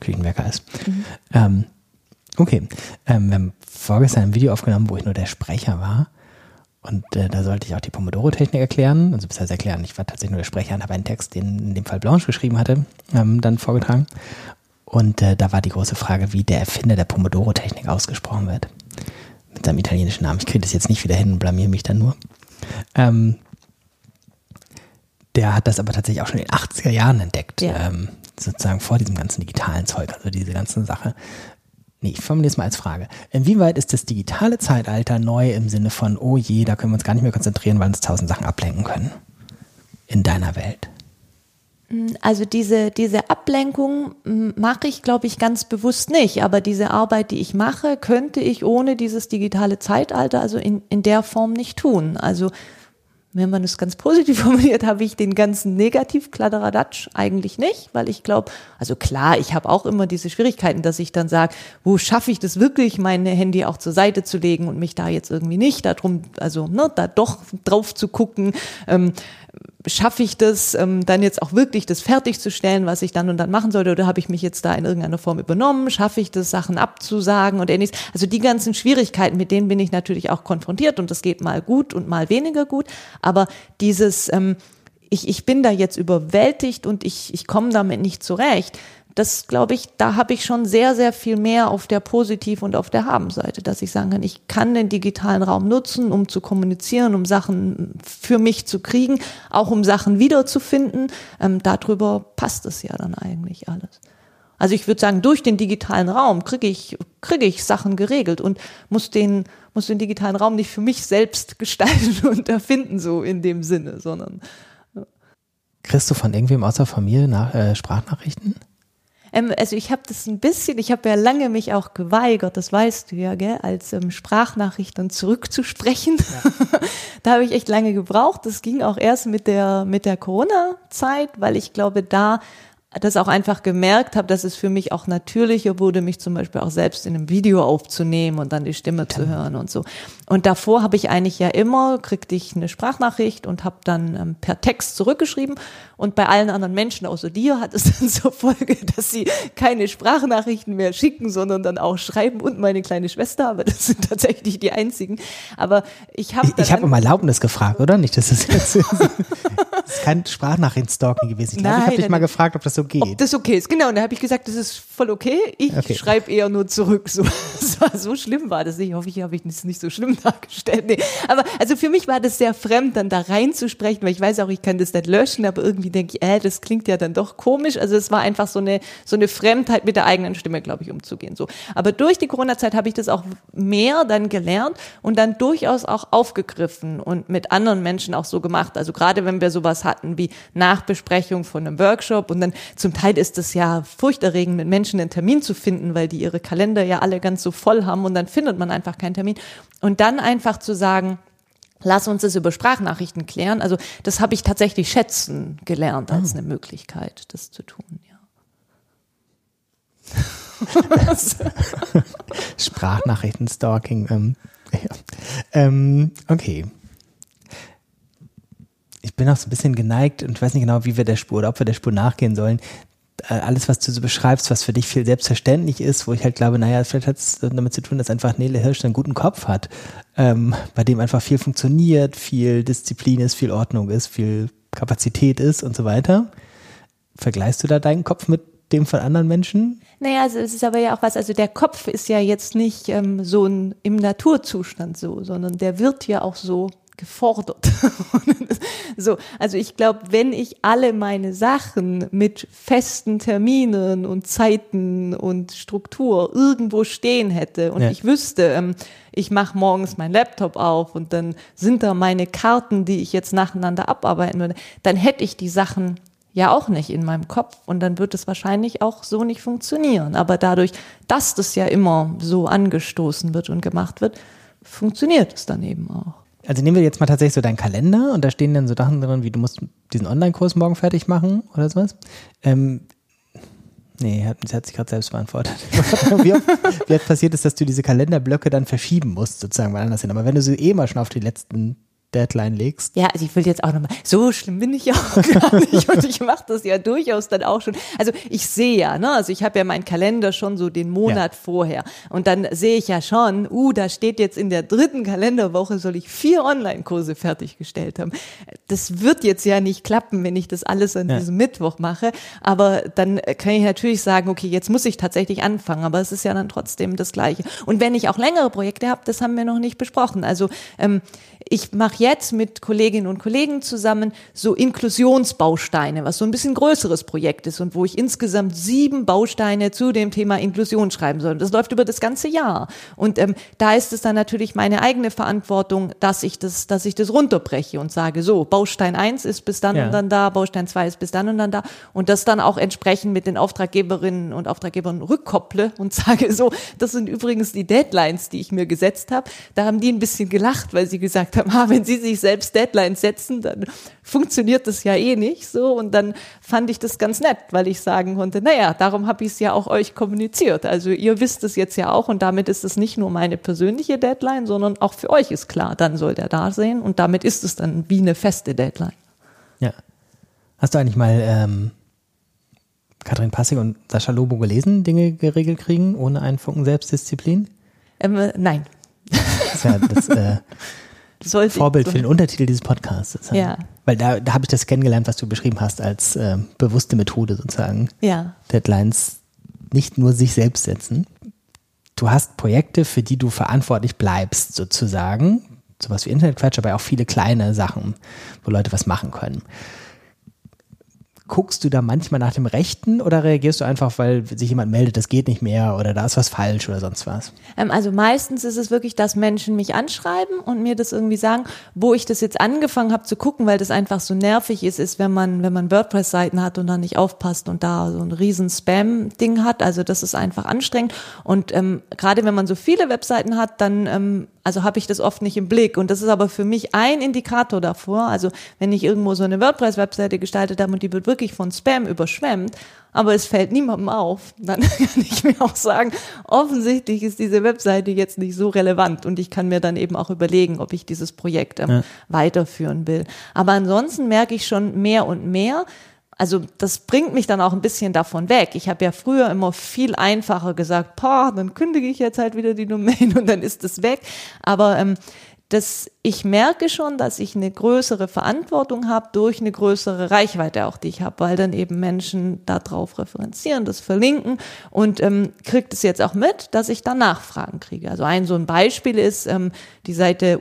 Küchenwecker ist. Mhm. Ähm, okay. Ähm, wir haben vorgestern ein Video aufgenommen, wo ich nur der Sprecher war. Und äh, da sollte ich auch die Pomodoro-Technik erklären, also bis erklären. Ich war tatsächlich nur der Sprecher und habe einen Text, den in dem Fall Blanche geschrieben hatte, ähm, dann vorgetragen. Und äh, da war die große Frage, wie der Erfinder der Pomodoro-Technik ausgesprochen wird. Mit seinem italienischen Namen. Ich kriege das jetzt nicht wieder hin und blamier mich dann nur. Ähm, der hat das aber tatsächlich auch schon in den 80er Jahren entdeckt. Ja. Ähm, sozusagen vor diesem ganzen digitalen Zeug, also diese ganze Sache. Nee, ich formuliere es mal als Frage. Inwieweit ist das digitale Zeitalter neu im Sinne von, oh je, da können wir uns gar nicht mehr konzentrieren, weil uns tausend Sachen ablenken können? In deiner Welt? Mm, also diese, diese Ablenkung mm, mache ich, glaube ich, ganz bewusst nicht. Aber diese Arbeit, die ich mache, könnte ich ohne dieses digitale Zeitalter also in, in der Form nicht tun. Also wenn man es ganz positiv <laughs> formuliert, habe ich den ganzen Negativ-Kladderadatsch eigentlich nicht, weil ich glaube, also klar, ich habe auch immer diese Schwierigkeiten, dass ich dann sage, wo schaffe ich das wirklich, mein Handy auch zur Seite zu legen und mich da jetzt irgendwie nicht darum, also ne, da doch drauf zu gucken. Ähm, schaffe ich das, ähm, dann jetzt auch wirklich das fertigzustellen, was ich dann und dann machen sollte, oder habe ich mich jetzt da in irgendeiner Form übernommen? Schaffe ich das, Sachen abzusagen und ähnliches? Also die ganzen Schwierigkeiten, mit denen bin ich natürlich auch konfrontiert und das geht mal gut und mal weniger gut. Aber dieses, ähm, ich, ich bin da jetzt überwältigt und ich, ich komme damit nicht zurecht das glaube ich, da habe ich schon sehr, sehr viel mehr auf der Positiv- und auf der Haben-Seite, dass ich sagen kann, ich kann den digitalen Raum nutzen, um zu kommunizieren, um Sachen für mich zu kriegen, auch um Sachen wiederzufinden. Ähm, darüber passt es ja dann eigentlich alles. Also ich würde sagen, durch den digitalen Raum kriege ich, kriege ich Sachen geregelt und muss den, muss den digitalen Raum nicht für mich selbst <laughs> gestalten und erfinden, so in dem Sinne, sondern. Kriegst du von irgendwem außer Familie nach, äh, Sprachnachrichten? Ähm, also ich habe das ein bisschen, ich habe ja lange mich auch geweigert, das weißt du ja, gell, als ähm, Sprachnachricht dann zurückzusprechen. Ja. <laughs> da habe ich echt lange gebraucht. Das ging auch erst mit der mit der Corona-Zeit, weil ich glaube, da das auch einfach gemerkt habe, dass es für mich auch natürlicher wurde, mich zum Beispiel auch selbst in einem Video aufzunehmen und dann die Stimme zu hören und so. Und davor habe ich eigentlich ja immer, kriegte ich eine Sprachnachricht und habe dann ähm, per Text zurückgeschrieben. Und bei allen anderen Menschen außer dir hat es <laughs> dann zur Folge, dass sie keine Sprachnachrichten mehr schicken, sondern dann auch schreiben und meine kleine Schwester, aber das sind tatsächlich die einzigen. Aber ich habe Ich, ich habe um Erlaubnis gefragt, oder? Nicht, dass es jetzt <laughs> das ist kein Sprachnachrichtenstalking gewesen. Ich glaube, ich habe dich mal gefragt, ob das so geht. Ob das okay ist, genau. Und da habe ich gesagt, das ist voll okay. Ich okay. schreibe eher nur zurück. So, <laughs> so schlimm war das nicht. Ich hoffe, ich habe es nicht so schlimm dargestellt. Nee. Aber also für mich war das sehr fremd, dann da reinzusprechen, weil ich weiß auch, ich kann das nicht löschen, aber irgendwie denke ich, äh, das klingt ja dann doch komisch. Also es war einfach so eine, so eine Fremdheit mit der eigenen Stimme, glaube ich, umzugehen. So. Aber durch die Corona-Zeit habe ich das auch mehr dann gelernt und dann durchaus auch aufgegriffen und mit anderen Menschen auch so gemacht. Also gerade wenn wir sowas hatten wie Nachbesprechung von einem Workshop und dann zum Teil ist es ja furchterregend, mit Menschen einen Termin zu finden, weil die ihre Kalender ja alle ganz so voll haben und dann findet man einfach keinen Termin. Und dann einfach zu sagen, lass uns das über Sprachnachrichten klären. Also das habe ich tatsächlich schätzen gelernt als ah. eine Möglichkeit, das zu tun, ja. <laughs> Sprachnachrichten-Stalking. Ähm, ja. ähm, okay ich bin auch so ein bisschen geneigt und weiß nicht genau, wie wir der Spur oder ob wir der Spur nachgehen sollen. Äh, alles, was du so beschreibst, was für dich viel selbstverständlich ist, wo ich halt glaube, naja, vielleicht hat es damit zu tun, dass einfach Nele Hirsch einen guten Kopf hat, ähm, bei dem einfach viel funktioniert, viel Disziplin ist, viel Ordnung ist, viel Kapazität ist und so weiter. Vergleichst du da deinen Kopf mit dem von anderen Menschen? Naja, also es ist aber ja auch was, also der Kopf ist ja jetzt nicht ähm, so ein, im Naturzustand so, sondern der wird ja auch so gefordert. <laughs> so, also ich glaube, wenn ich alle meine Sachen mit festen Terminen und Zeiten und Struktur irgendwo stehen hätte und ja. ich wüsste, ähm, ich mache morgens meinen Laptop auf und dann sind da meine Karten, die ich jetzt nacheinander abarbeiten würde, dann hätte ich die Sachen ja auch nicht in meinem Kopf und dann wird es wahrscheinlich auch so nicht funktionieren. Aber dadurch, dass das ja immer so angestoßen wird und gemacht wird, funktioniert es dann eben auch. Also nehmen wir jetzt mal tatsächlich so deinen Kalender und da stehen dann so Sachen drin, wie du musst diesen Online-Kurs morgen fertig machen oder sowas. Ähm, nee, hat, hat sich gerade selbst beantwortet. <laughs> wie, oft, wie oft passiert ist, dass du diese Kalenderblöcke dann verschieben musst, sozusagen woanders hin. Aber wenn du so eh mal schon auf die letzten Deadline legst. Ja, also ich will jetzt auch nochmal, so schlimm bin ich ja auch <laughs> gar nicht und ich mache das ja durchaus dann auch schon. Also ich sehe ja, ne, also ich habe ja meinen Kalender schon so den Monat ja. vorher und dann sehe ich ja schon, uh, da steht jetzt in der dritten Kalenderwoche soll ich vier Online-Kurse fertiggestellt haben. Das wird jetzt ja nicht klappen, wenn ich das alles an ja. diesem Mittwoch mache, aber dann kann ich natürlich sagen, okay, jetzt muss ich tatsächlich anfangen, aber es ist ja dann trotzdem das Gleiche. Und wenn ich auch längere Projekte habe, das haben wir noch nicht besprochen. Also ähm, ich mache jetzt mit Kolleginnen und Kollegen zusammen so Inklusionsbausteine, was so ein bisschen größeres Projekt ist und wo ich insgesamt sieben Bausteine zu dem Thema Inklusion schreiben soll. Das läuft über das ganze Jahr. Und ähm, da ist es dann natürlich meine eigene Verantwortung, dass ich das, dass ich das runterbreche und sage, so, Baustein eins ist bis dann ja. und dann da, Baustein zwei ist bis dann und dann da. Und das dann auch entsprechend mit den Auftraggeberinnen und Auftraggebern rückkopple und <laughs> sage, so, das sind übrigens die Deadlines, die ich mir gesetzt habe. Da haben die ein bisschen gelacht, weil sie gesagt haben, <laughs> ah, wenn sie sich selbst Deadlines setzen, dann funktioniert das ja eh nicht so. Und dann fand ich das ganz nett, weil ich sagen konnte, naja, darum habe ich es ja auch euch kommuniziert. Also ihr wisst es jetzt ja auch und damit ist es nicht nur meine persönliche Deadline, sondern auch für euch ist klar, dann soll der da sein und damit ist es dann wie eine feste Deadline. Ja. Hast du eigentlich mal ähm, Katrin Passig und Sascha Lobo gelesen, Dinge geregelt kriegen, ohne einen Funken Selbstdisziplin? Ähm, äh, nein. Das, ja, das äh, <laughs> Sollte Vorbild für den Untertitel dieses Podcasts. Ja. Weil da, da habe ich das kennengelernt, was du beschrieben hast, als äh, bewusste Methode sozusagen. Ja. Deadlines nicht nur sich selbst setzen. Du hast Projekte, für die du verantwortlich bleibst, sozusagen. Sowas wie Internetquatsch, aber auch viele kleine Sachen, wo Leute was machen können guckst du da manchmal nach dem Rechten oder reagierst du einfach, weil sich jemand meldet, das geht nicht mehr oder da ist was falsch oder sonst was? Ähm, also meistens ist es wirklich, dass Menschen mich anschreiben und mir das irgendwie sagen, wo ich das jetzt angefangen habe zu gucken, weil das einfach so nervig ist, ist, wenn man, wenn man WordPress-Seiten hat und dann nicht aufpasst und da so ein riesen Spam-Ding hat. Also das ist einfach anstrengend. Und ähm, gerade wenn man so viele Webseiten hat, dann ähm, also habe ich das oft nicht im Blick. Und das ist aber für mich ein Indikator davor. Also wenn ich irgendwo so eine WordPress-Webseite gestaltet habe und die wird wirklich von Spam überschwemmt, aber es fällt niemandem auf, dann <laughs> kann ich mir auch sagen, offensichtlich ist diese Webseite jetzt nicht so relevant und ich kann mir dann eben auch überlegen, ob ich dieses Projekt ähm, ja. weiterführen will. Aber ansonsten merke ich schon mehr und mehr, also das bringt mich dann auch ein bisschen davon weg. Ich habe ja früher immer viel einfacher gesagt, boah, dann kündige ich jetzt halt wieder die Domain <laughs> und dann ist es weg. Aber ähm, das, ich merke schon, dass ich eine größere Verantwortung habe durch eine größere Reichweite auch, die ich habe, weil dann eben Menschen darauf referenzieren, das verlinken und ähm, kriegt es jetzt auch mit, dass ich da Nachfragen kriege. Also ein so ein Beispiel ist ähm, die Seite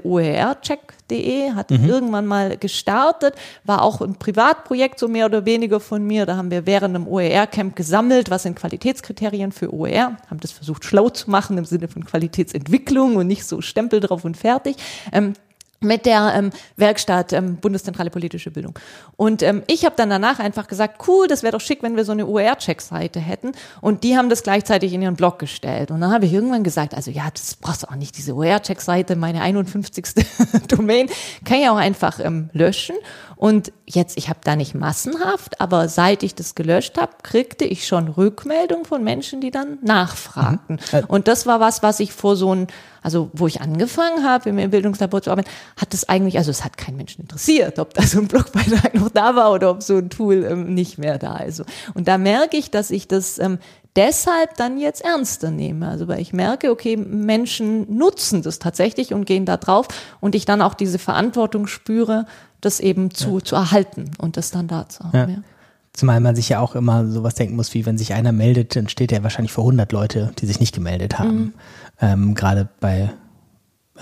oercheck.de, hat mhm. irgendwann mal gestartet, war auch ein Privatprojekt so mehr oder weniger von mir. Da haben wir während einem OER-Camp gesammelt, was sind Qualitätskriterien für OER, haben das versucht schlau zu machen im Sinne von Qualitätsentwicklung und nicht so Stempel drauf und fertig. Ähm, mit der ähm, Werkstatt ähm, Bundeszentrale Politische Bildung. Und ähm, ich habe dann danach einfach gesagt, cool, das wäre doch schick, wenn wir so eine OER-Check-Seite hätten. Und die haben das gleichzeitig in ihren Blog gestellt. Und dann habe ich irgendwann gesagt, also ja, das brauchst du auch nicht, diese OER-Check-Seite, meine 51. <laughs> Domain, kann ich auch einfach ähm, löschen. Und jetzt, ich habe da nicht massenhaft, aber seit ich das gelöscht habe, kriegte ich schon Rückmeldung von Menschen, die dann nachfragten. Mhm. Und das war was, was ich vor so ein also wo ich angefangen habe, im Bildungslabor zu arbeiten, hat es eigentlich, also es hat keinen Menschen interessiert, ob da so ein Blogbeitrag noch da war oder ob so ein Tool ähm, nicht mehr da ist. Und da merke ich, dass ich das ähm, deshalb dann jetzt ernster nehme. Also weil ich merke, okay, Menschen nutzen das tatsächlich und gehen da drauf und ich dann auch diese Verantwortung spüre, das eben zu, ja. zu erhalten und das dann da zu haben. Ja. Zumal man sich ja auch immer sowas denken muss, wie wenn sich einer meldet, dann steht er wahrscheinlich vor 100 Leute, die sich nicht gemeldet haben. Mhm. Ähm, Gerade bei,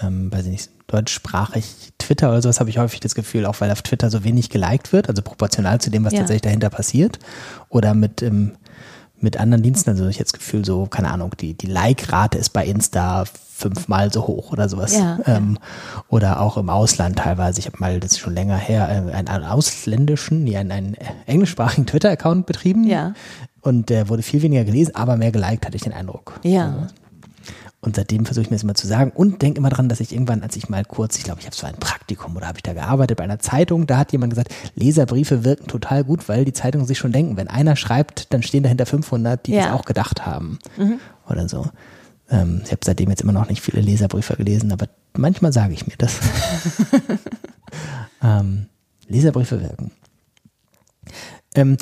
ähm, weiß ich nicht, deutschsprachig Twitter oder sowas habe ich häufig das Gefühl, auch weil auf Twitter so wenig geliked wird, also proportional zu dem, was ja. tatsächlich dahinter passiert. Oder mit, ähm, mit anderen Diensten, also ich habe das Gefühl, so, keine Ahnung, die, die Like-Rate ist bei Insta fünfmal so hoch oder sowas. Ja, ähm, ja. Oder auch im Ausland teilweise. Ich habe mal, das ist schon länger her, äh, einen, einen ausländischen, nee, einen, einen englischsprachigen Twitter-Account betrieben. Ja. Und der wurde viel weniger gelesen, aber mehr geliked, hatte ich den Eindruck. Ja. Also, und seitdem versuche ich mir das immer zu sagen und denke immer dran, dass ich irgendwann, als ich mal kurz, ich glaube, ich habe so ein Praktikum oder habe ich da gearbeitet bei einer Zeitung, da hat jemand gesagt, Leserbriefe wirken total gut, weil die Zeitungen sich schon denken, wenn einer schreibt, dann stehen dahinter 500, die ja. das auch gedacht haben mhm. oder so. Ähm, ich habe seitdem jetzt immer noch nicht viele Leserbriefe gelesen, aber manchmal sage ich mir das. <laughs> <laughs> ähm, Leserbriefe wirken. Ähm,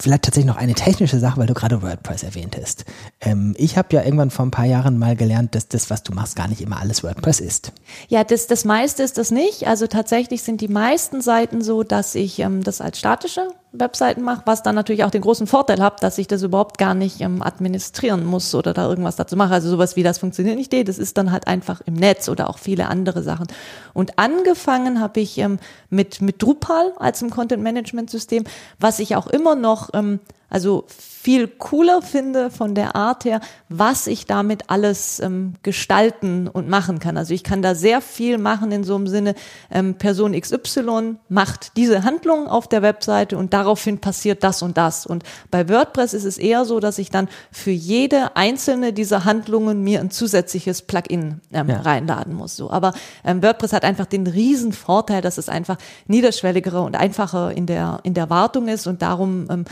vielleicht tatsächlich noch eine technische Sache, weil du gerade WordPress erwähntest. Ähm, ich habe ja irgendwann vor ein paar Jahren mal gelernt, dass das, was du machst, gar nicht immer alles WordPress ist. Ja, das, das meiste ist das nicht. Also tatsächlich sind die meisten Seiten so, dass ich ähm, das als statische Webseiten mache, was dann natürlich auch den großen Vorteil hat, dass ich das überhaupt gar nicht ähm, administrieren muss oder da irgendwas dazu mache. Also sowas wie das funktioniert nicht, das ist dann halt einfach im Netz oder auch viele andere Sachen. Und angefangen habe ich ähm, mit, mit Drupal als ein Content-Management-System, was ich auch immer noch ähm, also viel cooler finde von der Art her, was ich damit alles ähm, gestalten und machen kann. Also ich kann da sehr viel machen in so einem Sinne, ähm, Person XY macht diese Handlung auf der Webseite und daraufhin passiert das und das. Und bei WordPress ist es eher so, dass ich dann für jede einzelne dieser Handlungen mir ein zusätzliches Plugin ähm, ja. reinladen muss. So. Aber ähm, WordPress hat einfach den riesen Vorteil, dass es einfach niederschwelliger und einfacher in der, in der Wartung ist und darum ähm,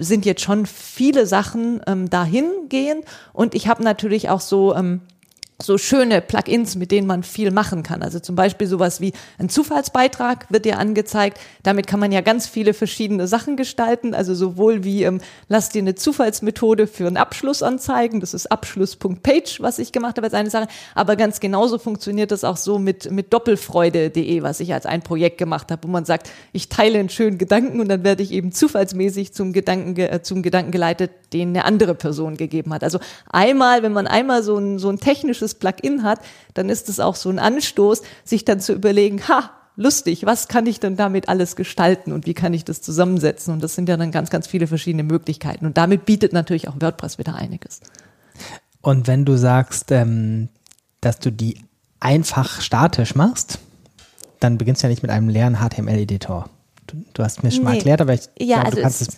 sind jetzt schon viele Sachen ähm, dahin und ich habe natürlich auch so ähm, so schöne Plugins, mit denen man viel machen kann. Also zum Beispiel sowas wie ein Zufallsbeitrag wird dir angezeigt. Damit kann man ja ganz viele verschiedene Sachen gestalten. Also sowohl wie, ähm, lass dir eine Zufallsmethode für einen Abschluss anzeigen. Das ist Abschluss.page, was ich gemacht habe als eine Sache. Aber ganz genauso funktioniert das auch so mit, mit doppelfreude.de, was ich als ein Projekt gemacht habe, wo man sagt, ich teile einen schönen Gedanken und dann werde ich eben zufallsmäßig zum Gedanken, äh, zum Gedanken geleitet, den eine andere Person gegeben hat. Also einmal, wenn man einmal so ein, so ein technisches dieses Plugin hat, dann ist es auch so ein Anstoß, sich dann zu überlegen, ha, lustig, was kann ich denn damit alles gestalten und wie kann ich das zusammensetzen? Und das sind ja dann ganz, ganz viele verschiedene Möglichkeiten. Und damit bietet natürlich auch WordPress wieder einiges. Und wenn du sagst, ähm, dass du die einfach statisch machst, dann beginnst du ja nicht mit einem leeren HTML-Editor. Du, du hast mir schon mal erklärt, aber ich ja, glaube, also du kannst es,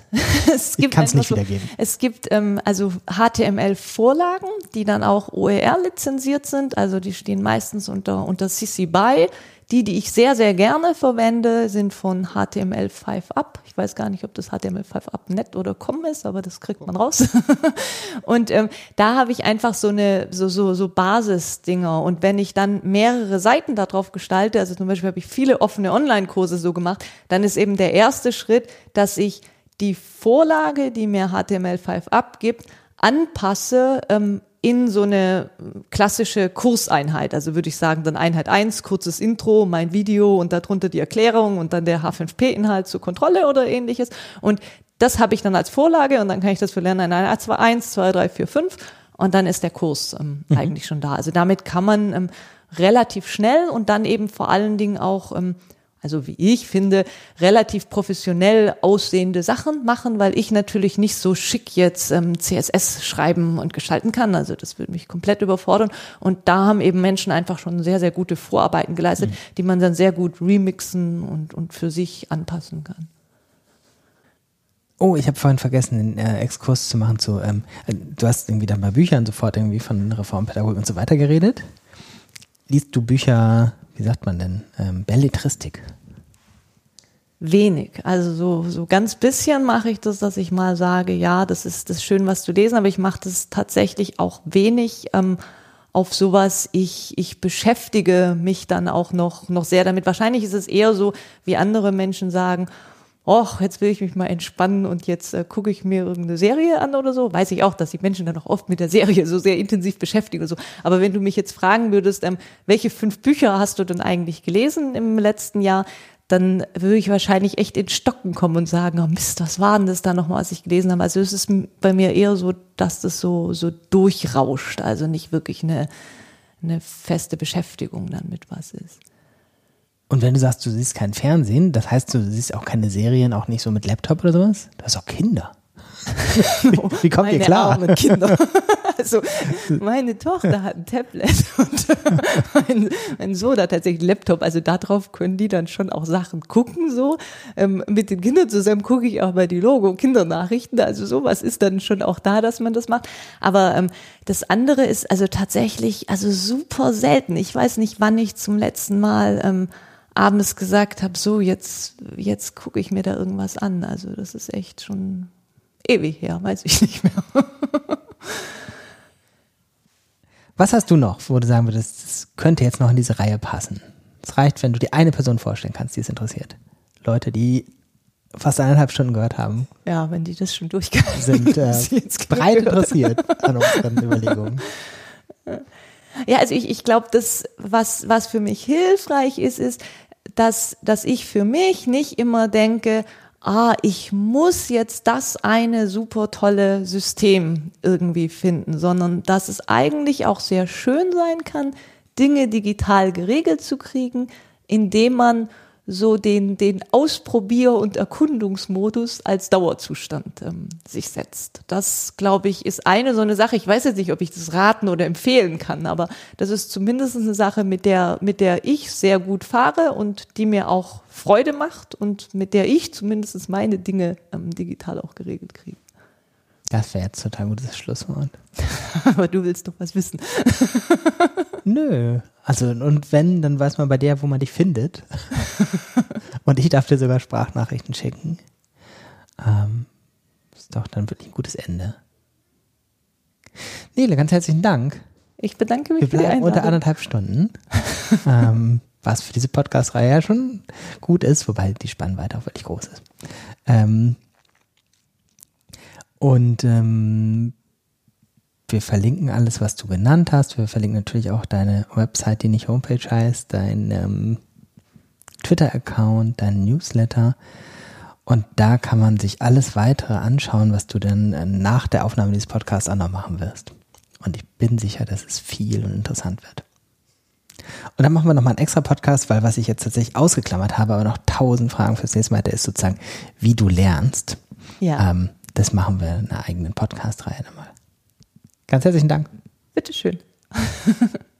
es, <laughs> es kann es nicht so, wiedergeben. Es gibt ähm, also HTML-Vorlagen, die dann auch OER lizenziert sind. Also die stehen meistens unter, unter CC BY. Die, die ich sehr, sehr gerne verwende, sind von HTML5up. Ich weiß gar nicht, ob das HTML5up net oder com ist, aber das kriegt man raus. <laughs> und ähm, da habe ich einfach so eine so so so Basisdinger. Und wenn ich dann mehrere Seiten darauf gestalte, also zum Beispiel habe ich viele offene Online-Kurse so gemacht, dann ist eben der erste Schritt, dass ich die Vorlage, die mir HTML5 abgibt, anpasse ähm, in so eine klassische Kurseinheit. Also würde ich sagen, dann Einheit 1, kurzes Intro, mein Video und darunter die Erklärung und dann der H5P-Inhalt zur Kontrolle oder ähnliches. Und das habe ich dann als Vorlage und dann kann ich das für Lernen in 1, 2, 1, 2, 3, 4, 5 und dann ist der Kurs ähm, mhm. eigentlich schon da. Also damit kann man ähm, relativ schnell und dann eben vor allen Dingen auch ähm, also wie ich finde, relativ professionell aussehende Sachen machen, weil ich natürlich nicht so schick jetzt ähm, CSS schreiben und gestalten kann. Also das würde mich komplett überfordern. Und da haben eben Menschen einfach schon sehr, sehr gute Vorarbeiten geleistet, mhm. die man dann sehr gut remixen und, und für sich anpassen kann. Oh, ich habe vorhin vergessen, den äh, Exkurs zu machen zu, ähm, äh, du hast irgendwie dann bei Büchern sofort irgendwie von Reformpädagogik und so weiter geredet. Liest du Bücher wie sagt man denn, ähm, Belletristik? Wenig. Also so, so ganz bisschen mache ich das, dass ich mal sage, ja, das ist das ist schön, was zu lesen, aber ich mache das tatsächlich auch wenig ähm, auf sowas. Ich, ich beschäftige mich dann auch noch, noch sehr damit. Wahrscheinlich ist es eher so, wie andere Menschen sagen, och, jetzt will ich mich mal entspannen und jetzt äh, gucke ich mir irgendeine Serie an oder so. Weiß ich auch, dass die Menschen dann auch oft mit der Serie so sehr intensiv beschäftigen und so. Aber wenn du mich jetzt fragen würdest, ähm, welche fünf Bücher hast du denn eigentlich gelesen im letzten Jahr, dann würde ich wahrscheinlich echt in Stocken kommen und sagen, oh Mist, was war denn das da nochmal, was ich gelesen habe? Also es ist bei mir eher so, dass das so, so durchrauscht, also nicht wirklich eine, eine feste Beschäftigung dann mit was ist. Und wenn du sagst, du siehst kein Fernsehen, das heißt, du siehst auch keine Serien, auch nicht so mit Laptop oder sowas? Du hast auch Kinder. wie, <laughs> wie kommt meine ihr klar? Armen Kinder. <laughs> Also meine Tochter hat ein Tablet <laughs> und mein, mein Sohn hat tatsächlich einen Laptop. Also darauf können die dann schon auch Sachen gucken. So ähm, mit den Kindern zusammen gucke ich auch bei die Logo Kindernachrichten. Also sowas ist dann schon auch da, dass man das macht. Aber ähm, das andere ist also tatsächlich also super selten. Ich weiß nicht, wann ich zum letzten Mal ähm, abends gesagt habe, so jetzt, jetzt gucke ich mir da irgendwas an. Also das ist echt schon ewig her, weiß ich nicht mehr. <laughs> Was hast du noch, wo du sagen würdest, das könnte jetzt noch in diese Reihe passen? Es reicht, wenn du dir eine Person vorstellen kannst, die es interessiert. Leute, die fast eineinhalb Stunden gehört haben. Ja, wenn die das schon durchgehalten sind <laughs> äh, breit interessiert an unseren <laughs> Überlegungen. Ja, also ich, ich glaube, das, was, was für mich hilfreich ist, ist, dass, dass ich für mich nicht immer denke, ah, ich muss jetzt das eine super tolle System irgendwie finden, sondern dass es eigentlich auch sehr schön sein kann, Dinge digital geregelt zu kriegen, indem man so den, den Ausprobier- und Erkundungsmodus als Dauerzustand ähm, sich setzt. Das, glaube ich, ist eine so eine Sache. Ich weiß jetzt nicht, ob ich das raten oder empfehlen kann, aber das ist zumindest eine Sache, mit der, mit der ich sehr gut fahre und die mir auch Freude macht und mit der ich zumindest meine Dinge ähm, digital auch geregelt kriege. Das wäre jetzt total gutes Schlusswort. <laughs> Aber du willst doch was wissen. <laughs> Nö. Also, und wenn, dann weiß man bei der, wo man dich findet. <laughs> und ich darf dir sogar Sprachnachrichten schicken. Ähm, ist doch dann wirklich ein gutes Ende. Nele, ganz herzlichen Dank. Ich bedanke mich Wir für die bleiben Einladung. unter anderthalb Stunden. ähm, was für diese Podcast-Reihe ja schon gut ist, wobei die Spannweite auch wirklich groß ist. Ähm, und ähm, wir verlinken alles, was du genannt hast. Wir verlinken natürlich auch deine Website, die nicht Homepage heißt, dein ähm, Twitter-Account, dein Newsletter. Und da kann man sich alles weitere anschauen, was du dann äh, nach der Aufnahme dieses Podcasts auch noch machen wirst. Und ich bin sicher, dass es viel und interessant wird. Und dann machen wir nochmal einen extra Podcast, weil was ich jetzt tatsächlich ausgeklammert habe, aber noch tausend Fragen fürs nächste Mal, der ist sozusagen, wie du lernst. Ja. Ähm, das machen wir in einer eigenen Podcast-Reihe nochmal. Ganz herzlichen Dank. Bitteschön. <laughs>